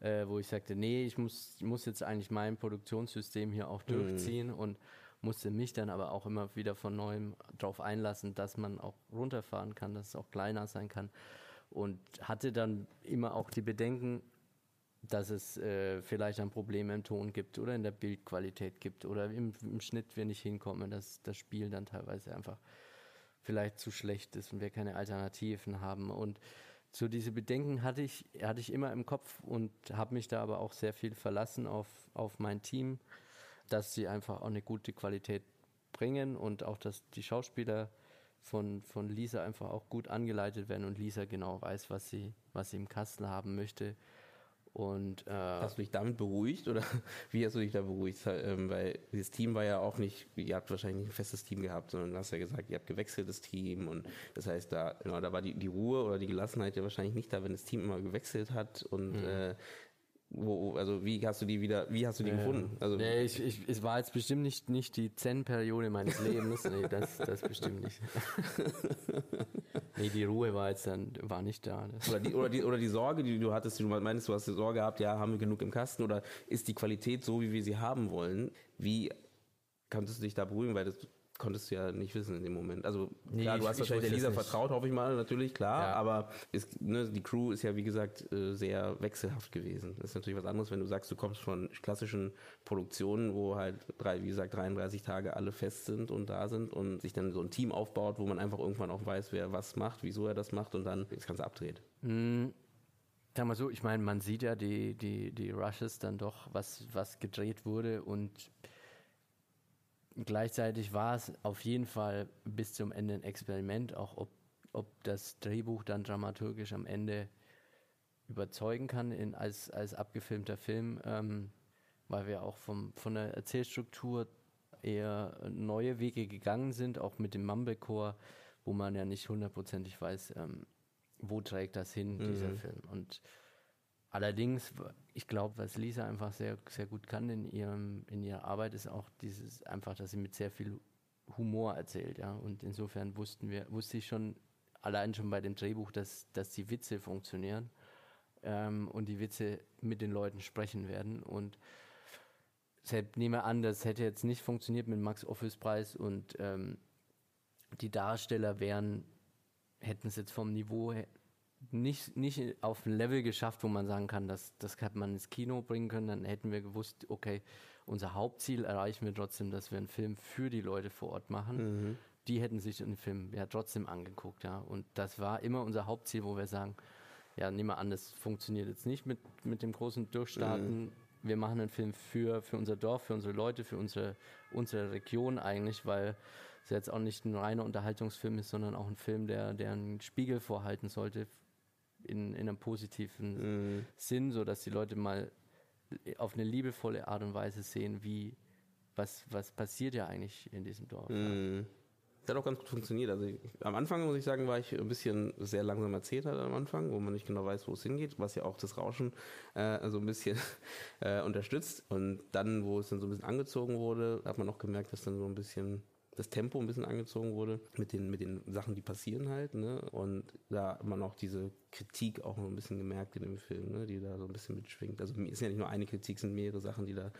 äh, wo ich sagte, nee, ich muss, ich muss jetzt eigentlich mein Produktionssystem hier auch durchziehen. Und musste mich dann aber auch immer wieder von neuem darauf einlassen, dass man auch runterfahren kann, dass es auch kleiner sein kann und hatte dann immer auch die Bedenken, dass es äh, vielleicht ein Problem im Ton gibt oder in der Bildqualität gibt oder im, im Schnitt wir nicht hinkommen, dass das Spiel dann teilweise einfach vielleicht zu schlecht ist und wir keine Alternativen haben. Und so diese Bedenken hatte ich, hatte ich immer im Kopf und habe mich da aber auch sehr viel verlassen auf, auf mein Team, dass sie einfach auch eine gute Qualität bringen und auch, dass die Schauspieler von, von Lisa einfach auch gut angeleitet werden und Lisa genau weiß, was sie, was sie im Kasten haben möchte. Und äh, Hast du dich damit beruhigt oder <laughs> wie hast du dich da beruhigt? Ähm, weil dieses Team war ja auch nicht, ihr habt wahrscheinlich nicht ein festes Team gehabt, sondern du hast ja gesagt, ihr habt gewechseltes Team und das heißt, da, genau, da war die, die Ruhe oder die Gelassenheit ja wahrscheinlich nicht da, wenn das Team immer gewechselt hat und äh, wo, also wie hast du die wieder, wie hast du die gefunden? Also nee, ich, ich, es war jetzt bestimmt nicht, nicht die Zen-Periode meines Lebens. Nee, das, das bestimmt nicht. <laughs> nee, die Ruhe war jetzt dann, war nicht da. Das, oder die, oder die, oder die Sorge, die du hattest, die du meinst, du hast die Sorge gehabt, ja, haben wir genug im Kasten oder ist die Qualität so, wie wir sie haben wollen? Wie konntest du dich da beruhigen, weil das konntest du ja nicht wissen in dem Moment. Also Nee, klar, du hast ich wahrscheinlich der Lisa vertraut, hoffe ich mal, natürlich, klar, Ja. aber ist, ne, die Crew ist ja, wie gesagt, äh, sehr wechselhaft gewesen. Das ist natürlich was anderes, wenn du sagst, du kommst von klassischen Produktionen, wo halt, drei, wie gesagt, 33 Tage alle fest sind und da sind und sich dann so ein Team aufbaut, wo man einfach irgendwann auch weiß, wer was macht, wieso er das macht und dann das Ganze abdreht. Sag mal so, ich meine, man sieht ja die, die, die Rushes dann doch, was, was gedreht wurde und gleichzeitig war es auf jeden Fall bis zum Ende ein Experiment, auch ob, ob das Drehbuch dann dramaturgisch am Ende überzeugen kann in, als, als abgefilmter Film, ähm, weil wir auch vom, von der Erzählstruktur eher neue Wege gegangen sind, auch mit dem Mumblecore, wo man ja nicht hundertprozentig weiß, ähm, wo trägt das hin, dieser Film. Und allerdings, ich glaube, was Lisa einfach sehr, sehr gut kann in ihrem, in ihrer Arbeit, ist auch dieses einfach, dass sie mit sehr viel Humor erzählt, ja. Und insofern wussten wir, wusste ich schon, allein schon bei dem Drehbuch, dass, dass die Witze funktionieren ähm, und die Witze mit den Leuten sprechen werden. Und deshalb nehme an, das hätte jetzt nicht funktioniert mit Max Office Preis und ähm, die Darsteller wären hätten es jetzt vom Niveau her nicht, nicht auf ein Level geschafft, wo man sagen kann, dass das hat man ins Kino bringen können, dann hätten wir gewusst, okay, unser Hauptziel erreichen wir trotzdem, dass wir einen Film für die Leute vor Ort machen. Mhm. Die hätten sich den Film ja trotzdem angeguckt, ja. Und das war immer unser Hauptziel, wo wir sagen, ja, nehmen wir an, das funktioniert jetzt nicht mit, mit dem großen Durchstarten. Mhm. Wir machen einen Film für, für unser Dorf, für unsere Leute, für unsere, unsere Region eigentlich, weil es jetzt auch nicht ein reiner Unterhaltungsfilm ist, sondern auch ein Film, der, der einen Spiegel vorhalten sollte in, in einem positiven mhm. Sinn, sodass die Leute mal auf eine liebevolle Art und Weise sehen, wie, was, was passiert ja eigentlich in diesem Dorf. Mhm. Das hat auch ganz gut funktioniert. Also ich, am Anfang muss ich sagen, war ich ein bisschen sehr langsam erzählt hat am Anfang, wo man nicht genau weiß, wo es hingeht, was ja auch das Rauschen äh, so ein bisschen <laughs> äh, unterstützt. Und dann, wo es dann so ein bisschen angezogen wurde, hat man auch gemerkt, dass dann so ein bisschen das Tempo ein bisschen angezogen wurde mit den, mit den Sachen, die passieren halt, ne? Und da hat man auch diese Kritik auch noch ein bisschen gemerkt in dem Film, ne? Die da so ein bisschen mitschwingt. Also ist ja nicht nur eine Kritik, es sind mehrere Sachen, die da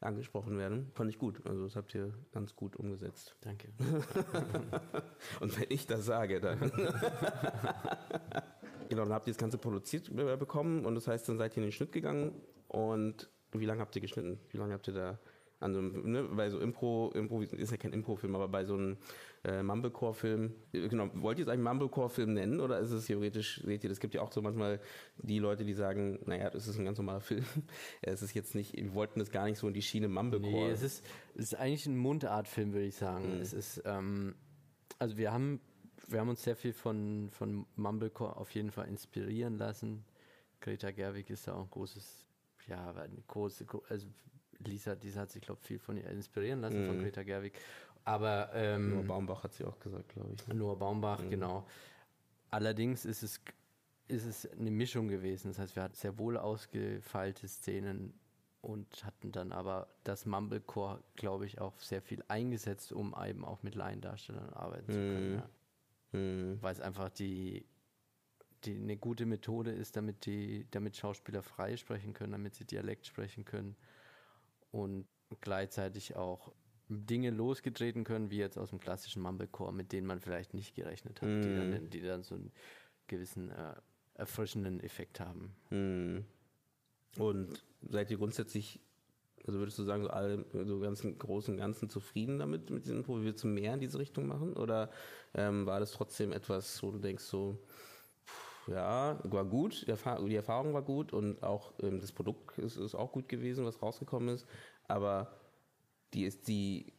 angesprochen werden. Fand ich gut. Also das habt ihr ganz gut umgesetzt. Danke. <laughs> Und wenn ich das sage, dann. <laughs> genau, dann habt ihr das Ganze produziert äh, bekommen und das heißt, dann seid ihr in den Schnitt gegangen und wie lange habt ihr geschnitten? Wie lange habt ihr da an so einem, ne, bei so Impro, Impro ist ja kein Impro-Film, aber bei so einem äh, Mumblecore-Film, genau, wollt ihr es eigentlich Mumblecore-Film nennen oder ist es theoretisch, seht ihr, es gibt ja auch so manchmal die Leute, die sagen, naja, das ist ein ganz normaler Film. <laughs> es ist jetzt nicht, wir wollten das gar nicht so in die Schiene Mumblecore. Nee, es ist, es ist eigentlich ein Mundartfilm, würde ich sagen. Mhm. Es ist, ähm, also wir haben, wir haben uns sehr viel von, von Mumblecore auf jeden Fall inspirieren lassen. Greta Gerwig ist da auch ein großes, ja, eine große, also Lisa, Lisa hat sich, glaube ich, viel von ihr inspirieren lassen, mhm. von Greta Gerwig. Aber ähm, Noah Baumbach hat sie auch gesagt, glaube ich. Ne? Noah Baumbach, mhm. genau. Allerdings ist es, ist es eine Mischung gewesen. Das heißt, wir hatten sehr wohl ausgefeilte Szenen und hatten dann aber das Mumblecore, glaube ich, auch sehr viel eingesetzt, um eben auch mit Laiendarstellern arbeiten zu können. Mhm. Ja. Mhm. Weil es einfach die, die eine gute Methode ist, damit die, damit Schauspieler frei sprechen können, damit sie Dialekt sprechen können und gleichzeitig auch Dinge losgetreten können, wie jetzt aus dem klassischen Mumblecore, mit denen man vielleicht nicht gerechnet hat, mm. die, dann, mhm. die, dann, so einen gewissen äh, erfrischenden Effekt haben. Mm. Und seid ihr grundsätzlich, also würdest du sagen, so alle, so ganz im Großen und Ganzen zufrieden damit, mit diesem Info, wie wir zu mehr in diese Richtung machen? Oder ähm, war das trotzdem etwas, wo du denkst, so, ja, war gut, die Erfahrung war gut und auch ähm, das Produkt ist, ist, auch gut gewesen, was rausgekommen ist, aber die ist die,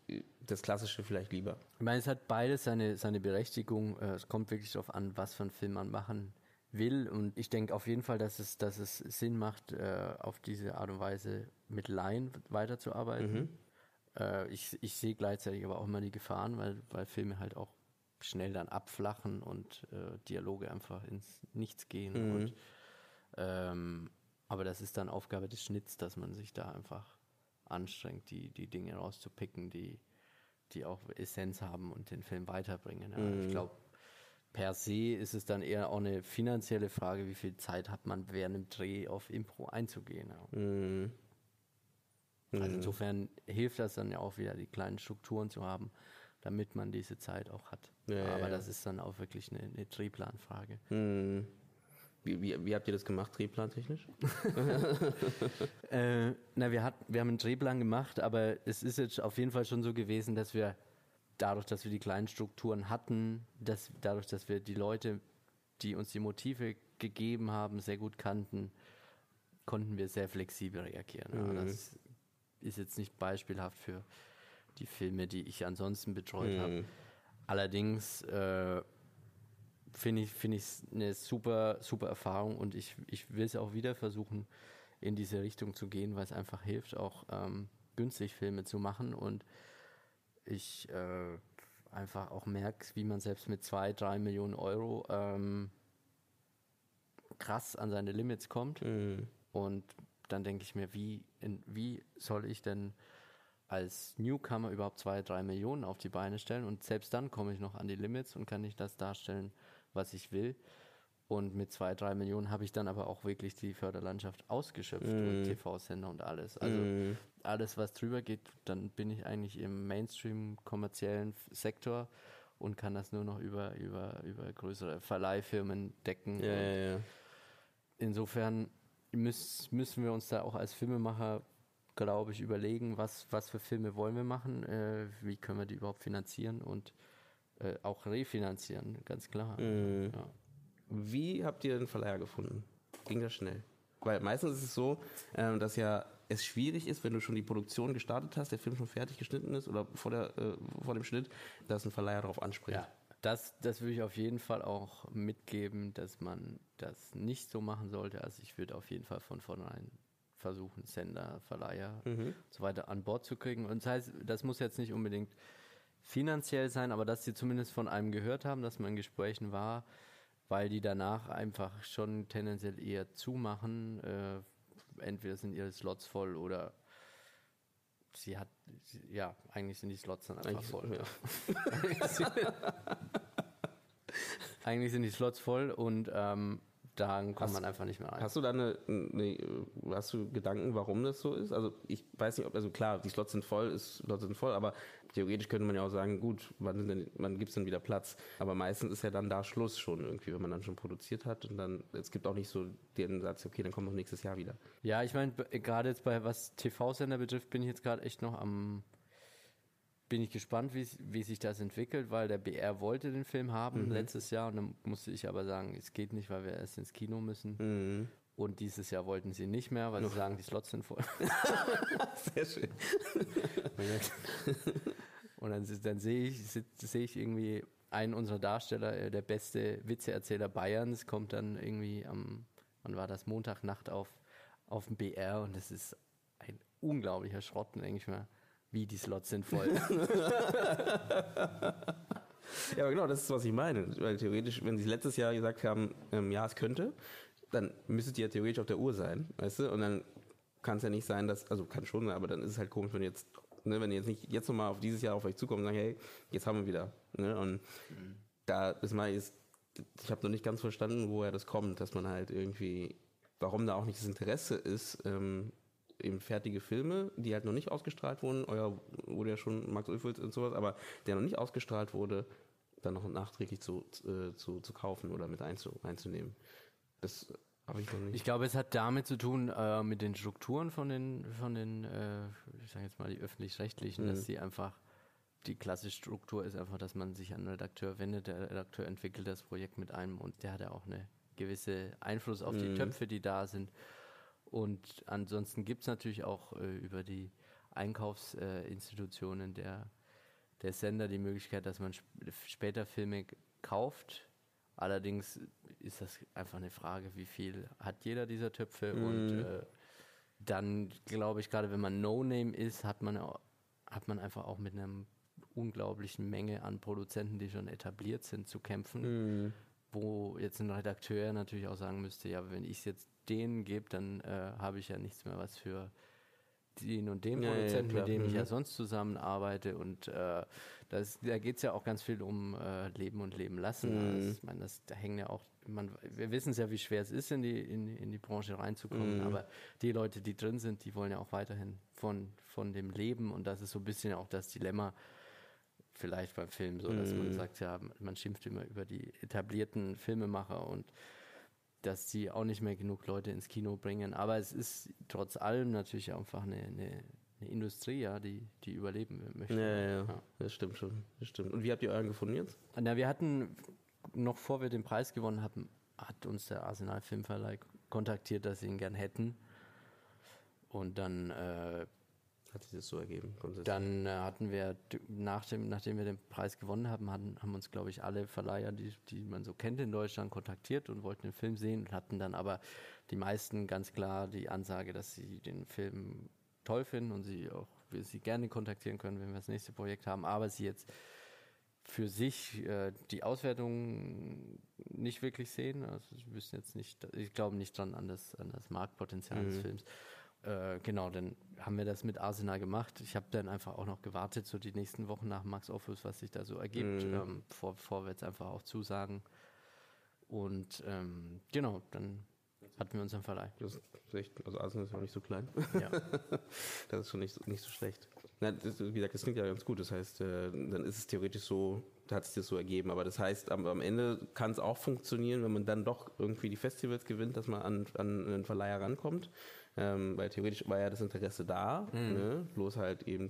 das Klassische vielleicht lieber. Ich meine, es hat beides seine, seine Berechtigung. Äh, es kommt wirklich darauf an, was für einen Film man machen will und ich denke auf jeden Fall, dass es, dass es Sinn macht, äh, auf diese Art und Weise mit Laien weiterzuarbeiten. Mhm. Äh, ich, ich sehe gleichzeitig aber auch immer die Gefahren, weil, weil Filme halt auch schnell dann abflachen und äh, Dialoge einfach ins Nichts gehen. Mhm. Und, ähm, aber das ist dann Aufgabe des Schnitts, dass man sich da einfach anstrengt, die, die Dinge rauszupicken, die, die auch Essenz haben und den Film weiterbringen. Ja. Mhm. Ich glaube, per se ist es dann eher auch eine finanzielle Frage, wie viel Zeit hat man während dem Dreh auf Impro einzugehen. Ja. Mhm. Also mhm. insofern hilft das dann ja auch wieder, die kleinen Strukturen zu haben, damit man diese Zeit auch hat. Ja, Aber ja. das ist dann auch wirklich eine, eine Drehplanfrage. Hm. Wie, wie, wie, habt ihr das gemacht, drehplantechnisch? <laughs> <laughs> äh, na, wir, hat, wir haben einen Drehplan gemacht, aber es ist jetzt auf jeden Fall schon so gewesen, dass wir dadurch, dass wir die kleinen Strukturen hatten, dass, dadurch, dass wir die Leute, die uns die Motive gegeben haben, sehr gut kannten, konnten wir sehr flexibel reagieren. Mhm. das ist jetzt nicht beispielhaft für die Filme, die ich ansonsten betreut mhm. habe. Allerdings äh, finde ich es find eine super, super Erfahrung und ich, ich will es auch wieder versuchen, in diese Richtung zu gehen, weil es einfach hilft, auch ähm, günstig Filme zu machen und ich äh, einfach auch merke, wie man selbst mit zwei, drei Millionen Euro ähm, krass an seine Limits kommt. Mhm. Und dann denke ich mir, wie, in, wie soll ich denn als Newcomer überhaupt zwei, drei Millionen auf die Beine stellen und selbst dann komme ich noch an die Limits und kann nicht das darstellen, was ich will. Und mit zwei, drei Millionen habe ich dann aber auch wirklich die Förderlandschaft ausgeschöpft mm. und TV-Sender und alles. Also mm. alles, was drüber geht, dann bin ich eigentlich im Mainstream kommerziellen Sektor und kann das nur noch über, über, über größere Verleihfirmen decken. Ja, ja, ja. Insofern müß, müssen wir uns da auch als Filmemacher, glaube ich, überlegen, was, was für Filme wollen wir machen, äh, wie können wir die überhaupt finanzieren und äh, auch refinanzieren, ganz klar. Mhm. Ja. Wie habt ihr den Verleiher gefunden? Ging das schnell? Weil meistens ist es so, ähm, dass ja es schwierig ist, wenn du schon die Produktion gestartet hast, der Film schon fertig geschnitten ist oder vor, der, äh, vor dem Schnitt, dass ein Verleiher darauf anspringt. Ja, das, das würde ich auf jeden Fall auch mitgeben, dass man das nicht so machen sollte. Also ich würde auf jeden Fall von vornherein versuchen, Sender, Verleiher Mhm. und so weiter an Bord zu kriegen. Und das heißt, das muss jetzt nicht unbedingt finanziell sein, aber dass sie zumindest von einem gehört haben, dass man in Gesprächen war, weil die danach einfach schon tendenziell eher zumachen. Äh, entweder sind ihre Slots voll oder sie hat, sie, ja, eigentlich sind die Slots dann einfach Eigentlich- voll. ja. <laughs> Eigentlich sind die Slots voll und ähm, dann kommt Hast- man einfach nicht mehr rein. Hast du da eine, eine, hast du Gedanken, warum das so ist? Also ich weiß nicht, ob, also klar, die Slots sind voll, ist, Slots sind voll, aber theoretisch könnte man ja auch sagen, gut, wann, denn, wann gibt es denn wieder Platz? Aber meistens ist ja dann da Schluss schon irgendwie, wenn man dann schon produziert hat und dann, es gibt auch nicht so den Satz, okay, dann kommt noch nächstes Jahr wieder. Ja, ich meine, gerade jetzt bei was TV-Sender betrifft, bin ich jetzt gerade echt noch am. Bin ich gespannt, wie, wie sich das entwickelt, weil der BR wollte den Film haben letztes Jahr und dann musste ich aber sagen, es geht nicht, weil wir erst ins Kino müssen. Mhm. Und dieses Jahr wollten sie nicht mehr, weil sie sagen, die Slots sind voll. <laughs> Sehr schön. <laughs> Und dann, dann sehe ich, sehe ich irgendwie einen unserer Darsteller, äh, der beste Witzeerzähler Bayerns, kommt dann irgendwie am, wann war das, Montagnacht auf, auf dem BR und das ist ein unglaublicher Schrott, denke ich mal, wie die Slots sind voll. <laughs> Ja, aber genau, das ist, was ich meine. Weil theoretisch, wenn sie letztes Jahr gesagt haben, ähm, ja, es könnte, dann müsstet ihr ja theoretisch auf der Uhr sein, weißt du? Und dann kann es ja nicht sein, dass, also kann schon, aber dann ist es halt komisch, wenn jetzt, ne, wenn ihr jetzt nicht jetzt nochmal auf dieses Jahr auf euch zukommt und sagen, hey, jetzt haben wir wieder. Ne? Und da ist mal ist, ich habe noch nicht ganz verstanden, woher das kommt, dass man halt irgendwie, warum da auch nicht das Interesse ist, ähm, eben fertige Filme, die halt noch nicht ausgestrahlt wurden, euer wurde ja schon Max Ulfels und sowas, aber der noch nicht ausgestrahlt wurde, dann noch nachträglich zu, äh, zu, zu kaufen oder mit einzu, einzunehmen. Das habe ich noch nicht. Ich glaube, es hat damit zu tun, äh, mit den Strukturen von den, von den äh, ich sage jetzt mal die öffentlich-rechtlichen, Mhm. dass sie einfach, die klassische Struktur ist einfach, dass man sich an einen Redakteur wendet, der Redakteur entwickelt das Projekt mit einem und der hat ja auch eine gewisse Einfluss auf die Mhm. Töpfe, die da sind. Und ansonsten gibt es natürlich auch äh, über die Einkaufsinstitutionen der, der Sender die Möglichkeit, dass man sp später Filme kauft. Allerdings ist das einfach eine Frage, wie viel hat jeder dieser Töpfe und äh, dann glaube ich, gerade wenn man No-Name ist, hat man, hat man einfach auch mit einer unglaublichen Menge an Produzenten, die schon etabliert sind, zu kämpfen Mhm. wo jetzt ein Redakteur natürlich auch sagen müsste, ja, wenn ich es jetzt denen gebe, dann äh, habe ich ja nichts mehr, was für den und den Ja, ja, Produzenten, klar. mit dem ich ja Mhm. sonst zusammenarbeite. Und äh, das, da geht es ja auch ganz viel um äh, Leben und Leben lassen. Mhm. Also, ich meine, das, da hängen ja auch, man, wir wissen es ja, wie schwer es ist, in die, in, in die Branche reinzukommen, Mhm. aber die Leute, die drin sind, die wollen ja auch weiterhin von, von dem Leben und das ist so ein bisschen auch das Dilemma, vielleicht beim Film so, dass man Mhm. sagt, ja, man schimpft immer über die etablierten Filmemacher und dass die auch nicht mehr genug Leute ins Kino bringen. Aber es ist trotz allem natürlich einfach eine, eine, eine Industrie, ja, die, die überleben möchte. Ja, ja, ja, Ja. das stimmt schon. Das stimmt. Und wie habt ihr euren gefunden jetzt? Na, wir hatten, noch vor wir den Preis gewonnen haben, hat uns der Arsenal Filmverleih kontaktiert, dass sie ihn gern hätten. Und dann äh, Hat sich das so ergeben? Dann äh, hatten wir, nach dem, nachdem wir den Preis gewonnen haben, hatten, haben uns, glaube ich, alle Verleiher, die, die man so kennt in Deutschland, kontaktiert und wollten den Film sehen und hatten dann aber die meisten ganz klar die Ansage, dass sie den Film toll finden und sie auch wir sie gerne kontaktieren können, wenn wir das nächste Projekt haben, aber sie jetzt für sich äh, die Auswertung nicht wirklich sehen. Also sie wissen jetzt nicht, ich glaube nicht dran an das, an das Marktpotenzial des Mhm. Films. Äh, genau, dann haben wir das mit Arsenal gemacht. Ich habe dann einfach auch noch gewartet, so die nächsten Wochen nach Max Office, was sich da so ergibt, Mhm. ähm, wir jetzt einfach auch zusagen. Und ähm, genau, dann hatten wir unseren Verleih. Das ist echt, also Arsenal ist ja auch nicht so klein. Ja. <laughs> Das ist schon nicht so, nicht so schlecht. Na, das, wie gesagt, das klingt ja ganz gut. Das heißt, äh, dann ist es theoretisch so, hat sich das so ergeben. Aber das heißt, am, am Ende kann es auch funktionieren, wenn man dann doch irgendwie die Festivals gewinnt, dass man an, an einen Verleiher rankommt. Ähm, weil theoretisch war ja das Interesse da, Mhm. ne? bloß halt eben,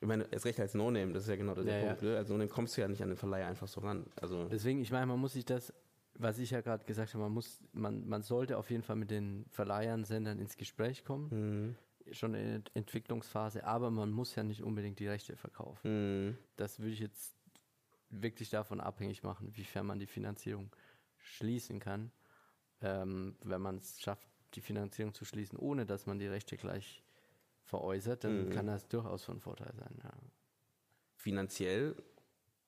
ich meine, erst recht als No-Name, das ist ja genau der Ja, Punkt. Ne? Als No-Name kommst du ja nicht an den Verleiher einfach so ran. Also, Deswegen, ich meine, man muss sich das, was ich ja gerade gesagt habe, man muss, man, man sollte auf jeden Fall mit den Verleihern, Sendern ins Gespräch kommen, mhm. schon in der Entwicklungsphase, aber man muss ja nicht unbedingt die Rechte verkaufen. Mhm. Das würde ich jetzt wirklich davon abhängig machen, wiefern man die Finanzierung schließen kann. Ähm, wenn man es schafft, die Finanzierung zu schließen, ohne dass man die Rechte gleich veräußert, dann Mhm. kann das durchaus von Vorteil sein. Ja. finanziell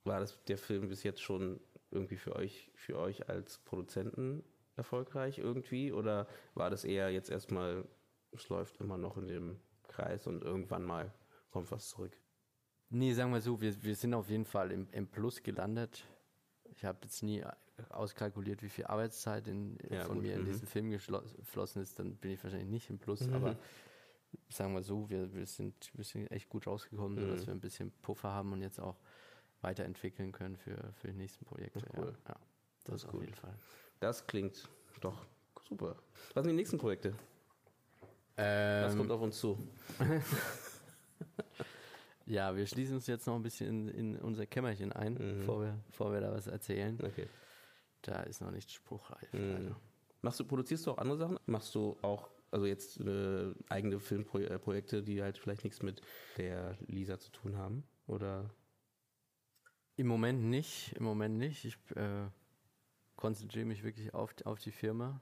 war das der Film bis jetzt schon irgendwie für euch, für euch als Produzenten erfolgreich irgendwie? Oder war das eher jetzt erstmal, es läuft immer noch in dem Kreis und irgendwann mal kommt was zurück? Nee, sagen wir so, wir, wir sind auf jeden Fall im, im Plus gelandet. Ich habe jetzt nie auskalkuliert, wie viel Arbeitszeit in, Ja, von gut, mir in mhm. diesen Film geflossen ist, dann bin ich wahrscheinlich nicht im Plus, aber sagen wir so, wir, wir, sind, wir sind echt gut rausgekommen, Mhm. sodass wir ein bisschen Puffer haben und jetzt auch weiterentwickeln können für, für die nächsten Projekte. Cool. Ja, ja, das, Das ist auf gut. jeden Fall. Das klingt doch super. Was sind die nächsten Projekte? Was Ähm, kommt auf uns zu? <laughs> ja, wir schließen uns jetzt noch ein bisschen in, in unser Kämmerchen ein, Mhm. bevor, wir, bevor wir da was erzählen. Okay. Da ist noch nicht spruchreif. Mhm. Machst du, produzierst du auch andere Sachen? Machst du auch, also jetzt äh, eigene Filmprojekte, die halt vielleicht nichts mit der Lisa zu tun haben? Oder? Im Moment nicht, im Moment nicht. Ich äh, konzentriere mich wirklich auf, auf die Firma,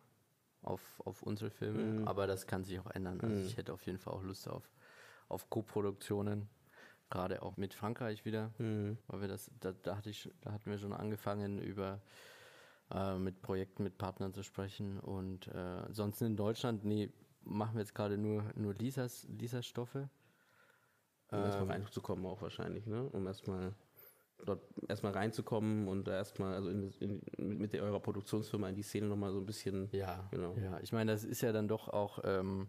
auf, auf unsere Filme, Mhm. aber das kann sich auch ändern. Also Mhm. ich hätte auf jeden Fall auch Lust auf, auf Co-Produktionen, gerade auch mit Frankreich wieder, Mhm. weil wir das, da, da, hatte ich, da hatten wir schon angefangen über äh, mit Projekten mit Partnern zu sprechen und äh, ansonsten in Deutschland, nee, machen wir jetzt gerade nur, nur Lisas, Lisas Stoffe. Um erstmal Ähm, reinzukommen auch wahrscheinlich, ne? Um erstmal dort erstmal reinzukommen und erstmal, also in, in, mit, der eurer Produktionsfirma in die Szene nochmal so ein bisschen. Ja, Genau. ja. Ich meine, das ist ja dann doch auch ähm,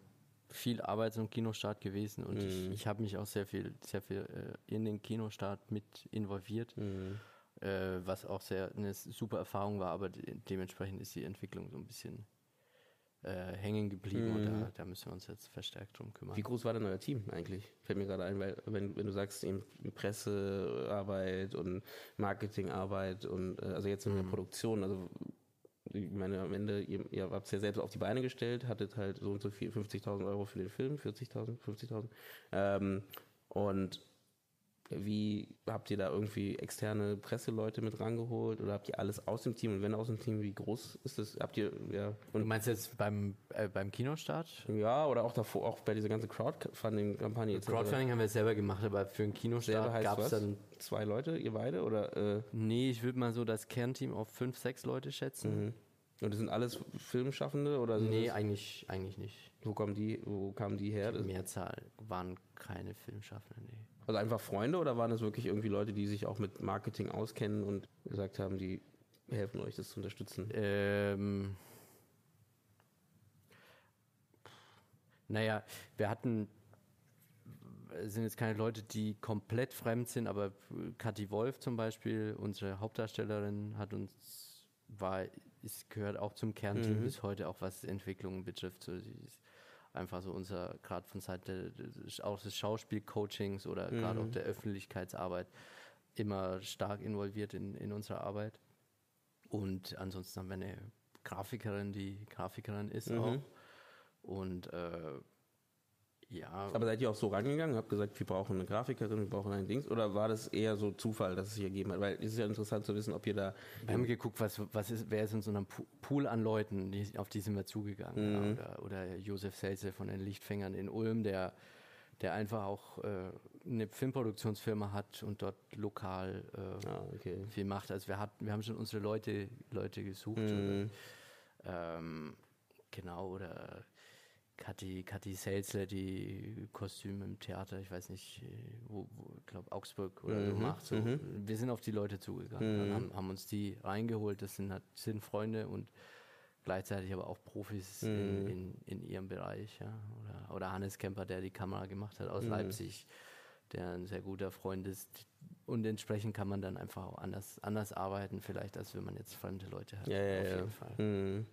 viel Arbeit zum Kinostart gewesen und ich, Mhm. ich habe mich auch sehr viel, sehr viel äh, in den Kinostart mit involviert, Mhm. Äh, was auch sehr eine super Erfahrung war, aber de dementsprechend ist die Entwicklung so ein bisschen äh, hängen geblieben und Mhm. da, da müssen wir uns jetzt verstärkt drum kümmern. Wie groß war denn euer Team eigentlich? Fällt mir gerade ein, weil wenn, wenn du sagst, eben Pressearbeit und Marketingarbeit und äh, also jetzt in der Mhm. Produktion, also ich meine, am Ende, ihr, ihr habt es ja selbst auf die Beine gestellt, hattet halt so und so viel, 50.000 Euro für den Film, 40.000, 50.000. Ähm, und wie habt ihr da irgendwie externe Presseleute mit rangeholt oder habt ihr alles aus dem Team? Und wenn aus dem Team, wie groß ist das? Habt ihr, ja, du und meinst jetzt beim, äh, beim Kinostart? ja, oder auch davor, auch bei dieser ganzen Crowdfunding-Kampagne. Crowdfunding haben wir selber gemacht, aber für den Selber Kinostart gab es dann Zwei Leute, ihr beide? Oder, äh, Nee, ich würde mal so das Kernteam auf fünf, sechs Leute schätzen. mhm. Und das sind alles Filmschaffende? Oder sind Nee, eigentlich, eigentlich nicht. wo, kommen die, wo kamen die her? Die Mehrzahl waren keine Filmschaffenden, nee. Also einfach Freunde oder waren das wirklich irgendwie Leute, die sich auch mit Marketing auskennen und gesagt haben, die helfen euch, das zu unterstützen? Ähm, naja, wir hatten, es sind jetzt keine Leute, die komplett fremd sind, aber Kathi Wolf zum Beispiel, unsere Hauptdarstellerin, hat uns, war, ist, gehört auch zum Kernteam Mhm. bis heute, auch was Entwicklungen betrifft. So, sie ist einfach so unser, gerade von Seite des, auch des Schauspielcoachings oder gerade auch der Öffentlichkeitsarbeit, immer stark involviert in, in unserer Arbeit. Und ansonsten haben wir eine Grafikerin, die Grafikerin ist Mhm. auch. Und äh, ja, Aber seid ihr auch so rangegangen, habt gesagt, wir brauchen eine Grafikerin, wir brauchen ein Dings? Oder war das eher so Zufall, dass es sich ergeben hat? Weil es ist ja interessant zu wissen, ob ihr da wir haben geguckt, was, was ist, wer ist in so einem Pool an Leuten, die, auf die sind wir zugegangen. Ja, Mhm. oder, oder Josef Selze von den Lichtfängern in Ulm, der, der einfach auch äh, eine Filmproduktionsfirma hat und dort lokal äh, Ah, okay. viel macht. Also wir hatten, wir haben schon unsere Leute, Leute gesucht. Mhm. Oder, ähm, genau, oder Kathi, Kathi Selzler, die Kostüme im Theater, ich weiß nicht, äh, wo, wo ich glaube Augsburg oder so Mhm, macht. So. mhm. Wir sind auf die Leute zugegangen Mhm. und haben, haben uns die reingeholt. Das sind, halt- sind Freunde und gleichzeitig aber auch Profis in, Mhm. in, in ihrem Bereich. Ja. Oder, oder Hannes Kemper, der die Kamera gemacht hat aus Mhm. Leipzig. der ein sehr guter Freund ist. Und entsprechend kann man dann einfach auch anders, anders arbeiten, vielleicht, als wenn man jetzt fremde Leute hat. Ja, ja, auf ja. jeden Fall.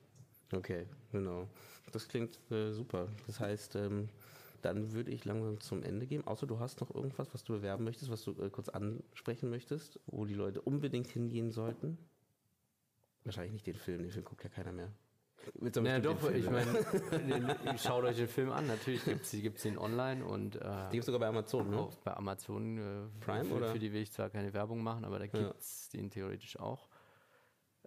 Okay, genau. Das klingt äh, super. Das heißt, ähm, dann würde ich langsam zum Ende gehen. Außer du hast noch irgendwas, was du bewerben möchtest, was du äh, kurz ansprechen möchtest, wo die Leute unbedingt hingehen sollten. Wahrscheinlich nicht den Film, den Film guckt ja keiner mehr. Willst Ja, doch, ich ne? meine, <laughs> schaut euch den Film an. Natürlich gibt es gibt's ihn online und äh, Die gibt es sogar bei Amazon, ne? bei Amazon. Äh, Prime, für, oder? für die will ich zwar keine Werbung machen, aber da Ja. gibt es den theoretisch auch.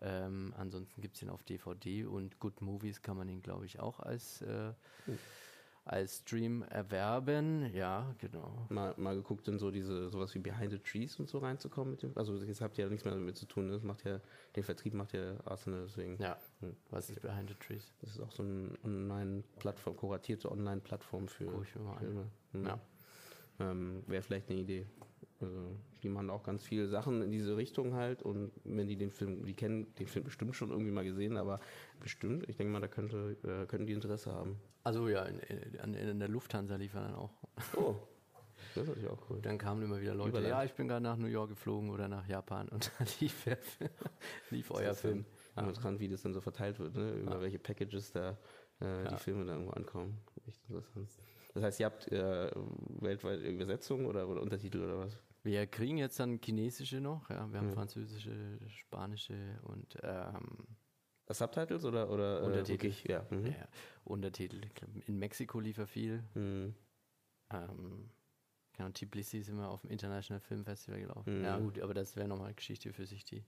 Ähm, ansonsten gibt es ihn auf DVD und Good Movies kann man ihn, glaube ich, auch als, äh, Hm. als Stream erwerben. Ja, genau. Mal, mal geguckt, in so diese, sowas wie Behind the Trees und so reinzukommen mit dem. Also jetzt habt ihr ja nichts mehr damit zu tun, ne? Das macht ja, den Vertrieb macht ja Arsenal, deswegen. Ja, Hm. was ist Behind the Trees? Das ist auch so eine Online-Plattform, kuratierte Online-Plattform für. Filme. Hm. Ja. Ähm, Wäre vielleicht eine Idee. Also, die machen auch ganz viele Sachen in diese Richtung halt und wenn die den Film, die kennen den Film bestimmt schon irgendwie mal gesehen, aber bestimmt, ich denke mal, da könnte, äh, könnten die Interesse haben. Also ja, in, in, in der Lufthansa lief er dann auch. Oh, das ist natürlich auch cool. Dann kamen immer wieder Leute, Überland. ja, ich bin gerade nach New York geflogen oder nach Japan und dann <laughs> lief, der Film, lief euer Film. Ja. dran, wie das dann so verteilt wird, ne? über welche Packages da äh, die Filme da irgendwo ankommen. Echt interessant. Das heißt, ihr habt äh, weltweit Übersetzungen oder, oder Untertitel oder was? Wir kriegen jetzt dann chinesische noch, ja, wir haben Mhm. französische, spanische und ähm, Subtitles oder, oder äh, Untertitel. wirklich? Ja. Mhm. ja, Untertitel. In Mexiko lief er viel. Mhm. Ähm, genau, Tbilisi sind wir auf dem International Film Festival gelaufen. Mhm. Ja gut, aber das wäre nochmal Geschichte für sich. Die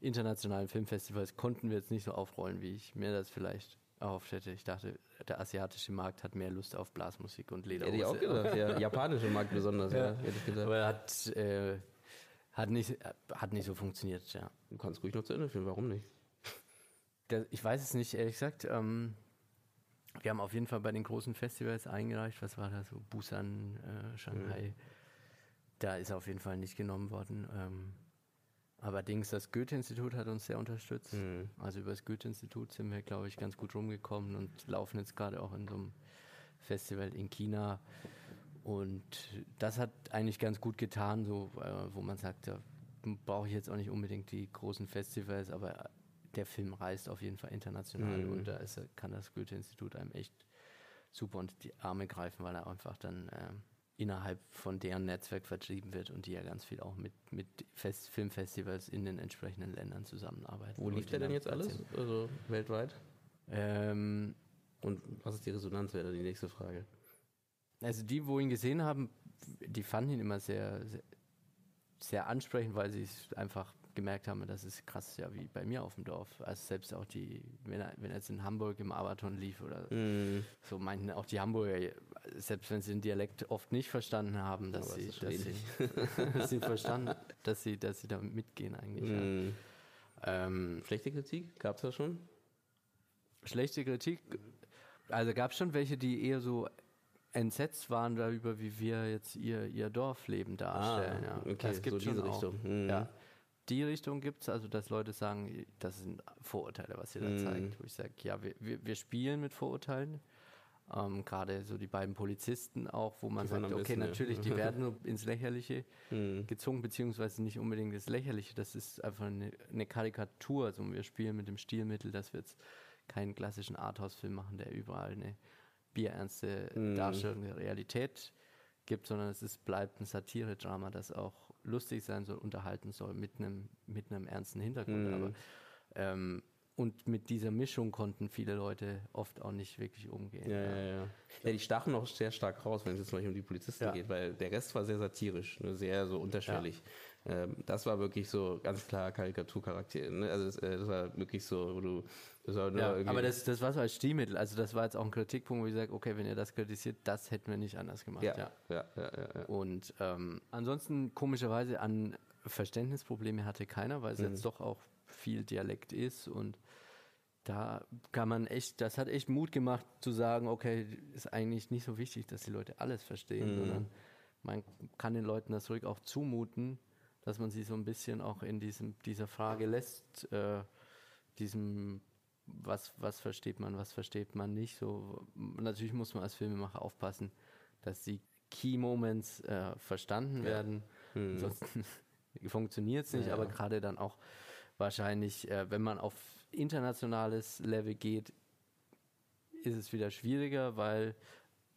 internationalen Filmfestivals konnten wir jetzt nicht so aufrollen, wie ich mir das vielleicht erhofft hätte. Ich dachte, der asiatische Markt hat mehr Lust auf Blasmusik und Hätte ich auch gedacht, ja. <laughs> Japanische Markt besonders, ja. Ja. Hätte ich gedacht. Aber hat, äh, hat, nicht, hat nicht so funktioniert, ja. Du kannst ruhig noch zu Ende filmen, warum nicht? Ich weiß es nicht, ehrlich gesagt. Ähm, wir haben auf jeden Fall bei den großen Festivals eingereicht. Was war da so? Busan, äh, Shanghai. Da ist auf jeden Fall nicht genommen worden. Ähm, allerdings, das Goethe-Institut hat uns sehr unterstützt. Mhm. Also über das Goethe-Institut sind wir, glaube ich, ganz gut rumgekommen und laufen jetzt gerade auch in so einem Festival in China. Und das hat eigentlich ganz gut getan, so, äh, wo man sagt, da brauche ich jetzt auch nicht unbedingt die großen Festivals, aber der Film reist auf jeden Fall international Mhm. und da ist, kann das Goethe-Institut einem echt super unter die Arme greifen, weil er einfach dann ähm, innerhalb von deren Netzwerk vertrieben wird und die ja ganz viel auch mit, mit Fest Filmfestivals in den entsprechenden Ländern zusammenarbeiten. Wo lief der denn jetzt alles? Also weltweit? Ähm, Und was ist die Resonanz, wäre die nächste Frage. Also die, wo ihn gesehen haben, die fanden ihn immer sehr, sehr, sehr ansprechend, weil sie es einfach gemerkt haben, das ist krass, ja, wie bei mir auf dem Dorf. Also selbst auch die, wenn er, wenn er jetzt in Hamburg im Marathon lief oder Mhm. so, meinten auch die Hamburger, selbst wenn sie den Dialekt oft nicht verstanden haben, dass, sie, dass, sie, dass <laughs> sie verstanden, dass sie, dass sie da mitgehen eigentlich. Mhm. Ja. Ähm, Schlechte Kritik? Gab es das schon? schlechte Kritik. Also gab es schon welche, die eher so entsetzt waren darüber, wie wir jetzt ihr, ihr Dorfleben darstellen. ja. Ah, okay, das gibt so schon diese auch. Richtung. Mhm. Ja. Die Richtung gibt es, also dass Leute sagen, das sind Vorurteile, was ihr da Mhm. zeigt. Wo ich sage, ja, wir, wir, wir spielen mit Vorurteilen. Ähm, Gerade so die beiden Polizisten auch, wo man Die sagt, okay, natürlich, die <laughs> werden nur ins Lächerliche Mhm. gezwungen, beziehungsweise nicht unbedingt das Lächerliche. Das ist einfach eine, eine Karikatur. Also wir spielen mit dem Stilmittel, dass wir jetzt keinen klassischen Arthouse-Film machen, der überall eine bierernste Mhm. Darstellung der Realität gibt, sondern es ist, bleibt ein Satire-Drama, das auch lustig sein soll, unterhalten soll, mit einem, mit einem ernsten Hintergrund. Mhm. Aber, ähm, und mit dieser Mischung konnten viele Leute oft auch nicht wirklich umgehen. Ja, ja, ja. Ja, die stachen auch sehr stark raus, wenn es jetzt zum Beispiel um die Polizisten Ja. geht, weil der Rest war sehr satirisch, ne, sehr so unterschwellig. Ähm, das war wirklich so ganz klar Karikaturcharakter. Ne? Also das, äh, das war wirklich so, wo du das war nur Ja, irgendwie- aber das, das war so als Stilmittel. Also das war jetzt auch ein Kritikpunkt, wo ich sage, okay, wenn ihr das kritisiert, das hätten wir nicht anders gemacht. ja, Ja. ja, ja, ja, ja. Und ähm, ansonsten komischerweise an Verständnisprobleme hatte keiner, weil es Mhm. jetzt doch auch viel Dialekt ist und da kann man echt, das hat echt Mut gemacht zu sagen, okay, ist eigentlich nicht so wichtig, dass die Leute alles verstehen, Mhm. sondern man kann den Leuten das ruhig auch zumuten, dass man sie so ein bisschen auch in diesem, dieser Frage lässt, äh, diesem, was, was versteht man, was versteht man nicht. So, natürlich muss man als Filmemacher aufpassen, dass die Key Moments äh, verstanden Ja. werden. Mhm. Ansonsten <laughs> funktioniert es nicht, Ja. aber gerade dann auch wahrscheinlich, äh, wenn man auf internationales Level geht, ist es wieder schwieriger, weil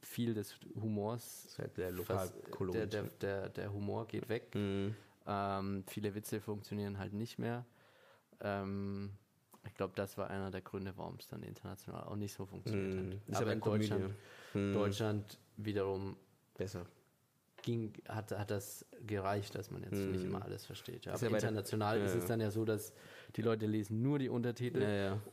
viel des Humors, halt der Lokalkolorit. der, der, der, der Humor geht weg. Mhm. Ähm, viele Witze funktionieren halt nicht mehr. Ähm, ich glaube, das war einer der Gründe, warum es dann international auch nicht so funktioniert Mhm. hat. Ist Aber in. Deutschland, Mhm. Deutschland wiederum Besser. Ging, hat, hat das gereicht, dass man jetzt nicht Mhm. immer alles versteht. Ja. Ist Aber ja bei der- international ist ja, es dann ja so, dass die Leute lesen nur die Untertitel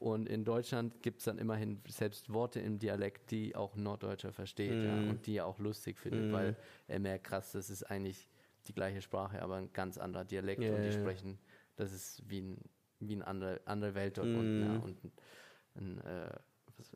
und in Deutschland gibt es dann immerhin selbst Worte im Dialekt, die auch ein Norddeutscher versteht Mhm. und die er auch lustig findet, Mhm. weil er merkt, krass, das ist eigentlich die gleiche Sprache, aber ein ganz anderer Dialekt und die sprechen, das ist wie ein, wie ein andere, andere Welt dort Mhm. unten. Und ein, ein, äh,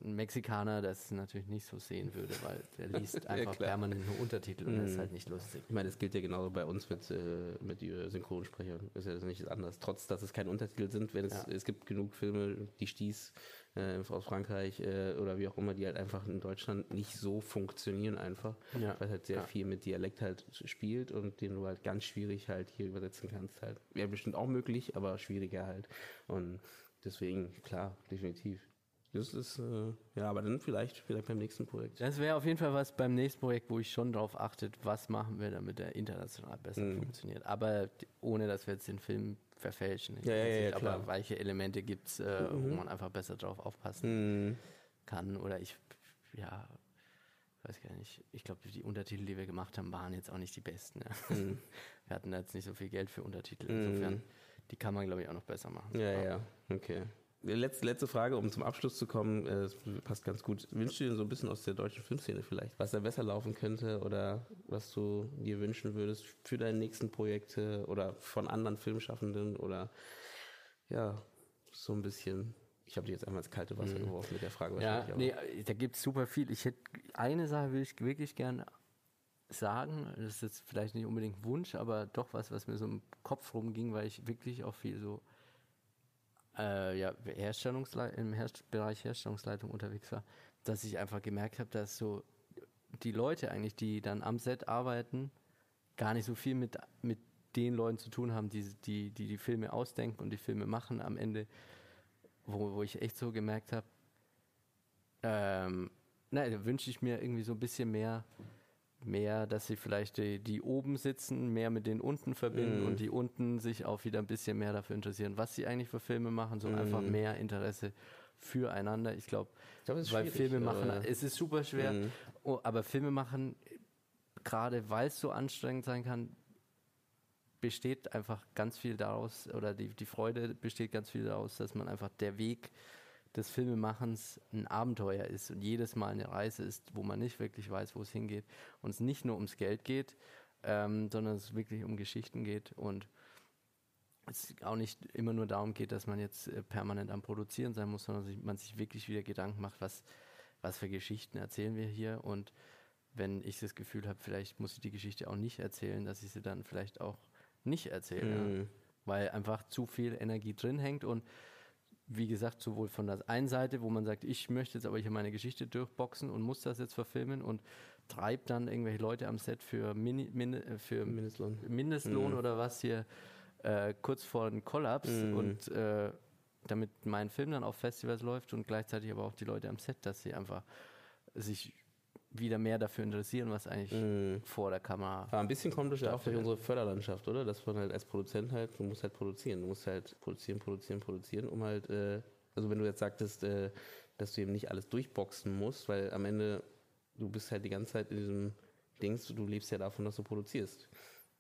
ein Mexikaner das natürlich nicht so sehen würde, weil der <laughs> liest einfach klar. permanent nur Untertitel und das ist Mhm. halt nicht lustig. Ich meine, es gilt ja genauso bei uns mit, äh, mit Synchronsprechern. Ist ja das nicht anders. Trotz, dass es keine Untertitel sind, wenn es, Ja. es gibt genug Filme, die Stieß äh, aus Frankreich äh, oder wie auch immer, die halt einfach in Deutschland nicht so funktionieren einfach. Ja. Weil halt sehr Ja. viel mit Dialekt halt spielt und den du halt ganz schwierig halt hier übersetzen kannst halt. Wäre bestimmt auch möglich, aber schwieriger halt. Und deswegen, klar, definitiv. Das ist, äh, ja, aber dann vielleicht, vielleicht beim nächsten Projekt. Das wäre auf jeden Fall was beim nächsten Projekt, wo ich schon darauf achtet, was machen wir, damit er international besser Mhm. funktioniert. Aber ohne, dass wir jetzt den Film verfälschen. in Ja, ja, der ja, klar. Aber welche Elemente gibt es, äh, wo Mhm. man einfach besser drauf aufpassen Mhm. kann? Oder ich, ja, weiß gar nicht. Ich glaube, die Untertitel, die wir gemacht haben, waren jetzt auch nicht die besten. Ja. Mhm. <laughs> Wir hatten jetzt nicht so viel Geld für Untertitel. Mhm. Insofern, die kann man, glaube ich, auch noch besser machen. Ja, ja, okay. Letzte, letzte Frage, um zum Abschluss zu kommen, äh, es passt ganz gut. Wünschst du dir so ein bisschen aus der deutschen Filmszene vielleicht, was da besser laufen könnte oder was du dir wünschen würdest für deine nächsten Projekte oder von anderen Filmschaffenden oder ja, so ein bisschen. Ich habe dich jetzt einmal ins kalte Wasser geworfen mit der Frage. Mhm. Ja, wahrscheinlich, nee, da gibt es super viel. Ich hätte eine Sache würde ich wirklich gerne sagen. Das ist jetzt vielleicht nicht unbedingt Wunsch, aber doch was, was mir so im Kopf rumging, weil ich wirklich auch viel so äh, ja, Herstellungslei im Herst Bereich Herstellungsleitung unterwegs war, dass ich einfach gemerkt habe, dass so die Leute eigentlich, die dann am Set arbeiten, gar nicht so viel mit, mit den Leuten zu tun haben, die die, die die Filme ausdenken und die Filme machen am Ende, wo, wo ich echt so gemerkt habe, ähm, nein, da wünsche ich mir irgendwie so ein bisschen mehr, mehr, dass sie vielleicht die, die oben sitzen, mehr mit den unten verbinden Mhm. und die unten sich auch wieder ein bisschen mehr dafür interessieren, was sie eigentlich für Filme machen, so einfach Mhm. mehr Interesse füreinander. Ich glaube, Ich glaube, es ist weil Filme machen, aber- es ist super schwer, Mhm. oh, aber Filme machen, gerade weil es so anstrengend sein kann, besteht einfach ganz viel daraus, oder die, die Freude besteht ganz viel daraus, dass man einfach der Weg des Filmemachens ein Abenteuer ist und jedes Mal eine Reise ist, wo man nicht wirklich weiß, wo es hingeht und es nicht nur ums Geld geht, ähm, sondern es wirklich um Geschichten geht und es auch nicht immer nur darum geht, dass man jetzt äh, permanent am Produzieren sein muss, sondern man sich wirklich wieder Gedanken macht, was, was für Geschichten erzählen wir hier und wenn ich das Gefühl habe, vielleicht muss ich die Geschichte auch nicht erzählen, dass ich sie dann vielleicht auch nicht erzähle. Mhm. weil einfach zu viel Energie drin hängt und wie gesagt, sowohl von der einen Seite, wo man sagt, ich möchte jetzt aber hier meine Geschichte durchboxen und muss das jetzt verfilmen und treibt dann irgendwelche Leute am Set für, Mini, Mini, äh, für Mindestlohn. Mindestlohn Mhm. oder was hier äh, kurz vor dem Kollaps Mhm. und äh, damit mein Film dann auf Festivals läuft und gleichzeitig aber auch die Leute am Set, dass sie einfach sich wieder mehr dafür interessieren, was eigentlich Mhm. vor der Kamera. Aber ein bisschen kommt das ja auch durch Stattfindet. unsere Förderlandschaft, oder? Dass man halt als Produzent halt, du musst halt produzieren. Du musst halt produzieren, produzieren, produzieren, um halt, äh, also wenn du jetzt sagtest, äh, dass du eben nicht alles durchboxen musst, weil am Ende, du bist halt die ganze Zeit in diesem Dings, du lebst ja davon, dass du produzierst.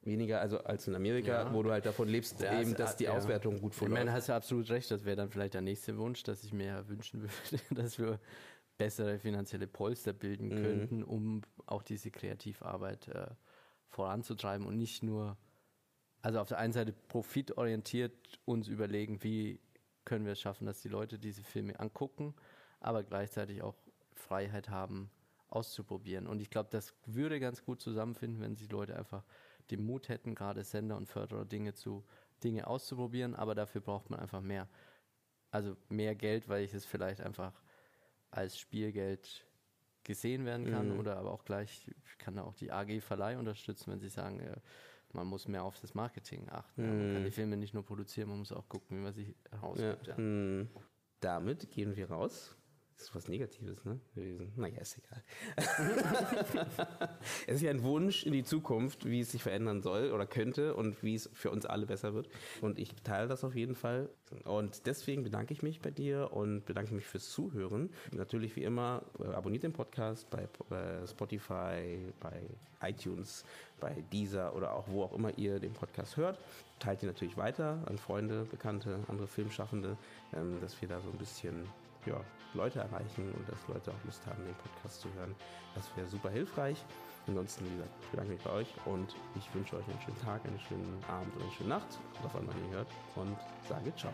Weniger also als in Amerika, Ja. wo du halt davon lebst, Ja, eben, dass die ja. Auswertung gut Ich meine, hast du absolut recht, das wäre dann vielleicht der nächste Wunsch, dass ich mir wünschen würde, <laughs> dass wir bessere finanzielle Polster bilden Mhm. könnten, um auch diese Kreativarbeit äh, voranzutreiben und nicht nur, also auf der einen Seite profitorientiert uns überlegen, wie können wir es schaffen, dass die Leute diese Filme angucken, aber gleichzeitig auch Freiheit haben, auszuprobieren. Und ich glaube, das würde ganz gut zusammenfinden, wenn sich Leute einfach den Mut hätten, gerade Sender und Förderer Dinge zu Dinge auszuprobieren, aber dafür braucht man einfach mehr. Also mehr Geld, weil ich es vielleicht einfach als Spielgeld gesehen werden kann mhm. oder aber auch gleich kann auch die AG Verleih unterstützen, wenn sie sagen, äh, man muss mehr auf das Marketing achten. Mhm. Man kann die Filme nicht nur produzieren, man muss auch gucken, wie man sie herausgibt. Ja. Ja. Mhm. Damit gehen wir raus. Das ist was Negatives, ne? Gewesen. Naja, ist egal. <laughs> es ist ja ein Wunsch in die Zukunft, wie es sich verändern soll oder könnte und wie es für uns alle besser wird. Und ich teile das auf jeden Fall. Und deswegen bedanke ich mich bei dir und bedanke mich fürs Zuhören. Natürlich wie immer, äh, abonniert den Podcast bei, bei Spotify, bei iTunes, bei Deezer oder auch wo auch immer ihr den Podcast hört. Teilt ihn natürlich weiter an Freunde, Bekannte, andere Filmschaffende, ähm, dass wir da so ein bisschen ja, Leute erreichen und dass Leute auch Lust haben, den Podcast zu hören. Das wäre super hilfreich. Ansonsten, wie gesagt, bedanke mich bei euch und ich wünsche euch einen schönen Tag, einen schönen Abend oder eine schöne Nacht, was auch immer ihr hört und sage ciao.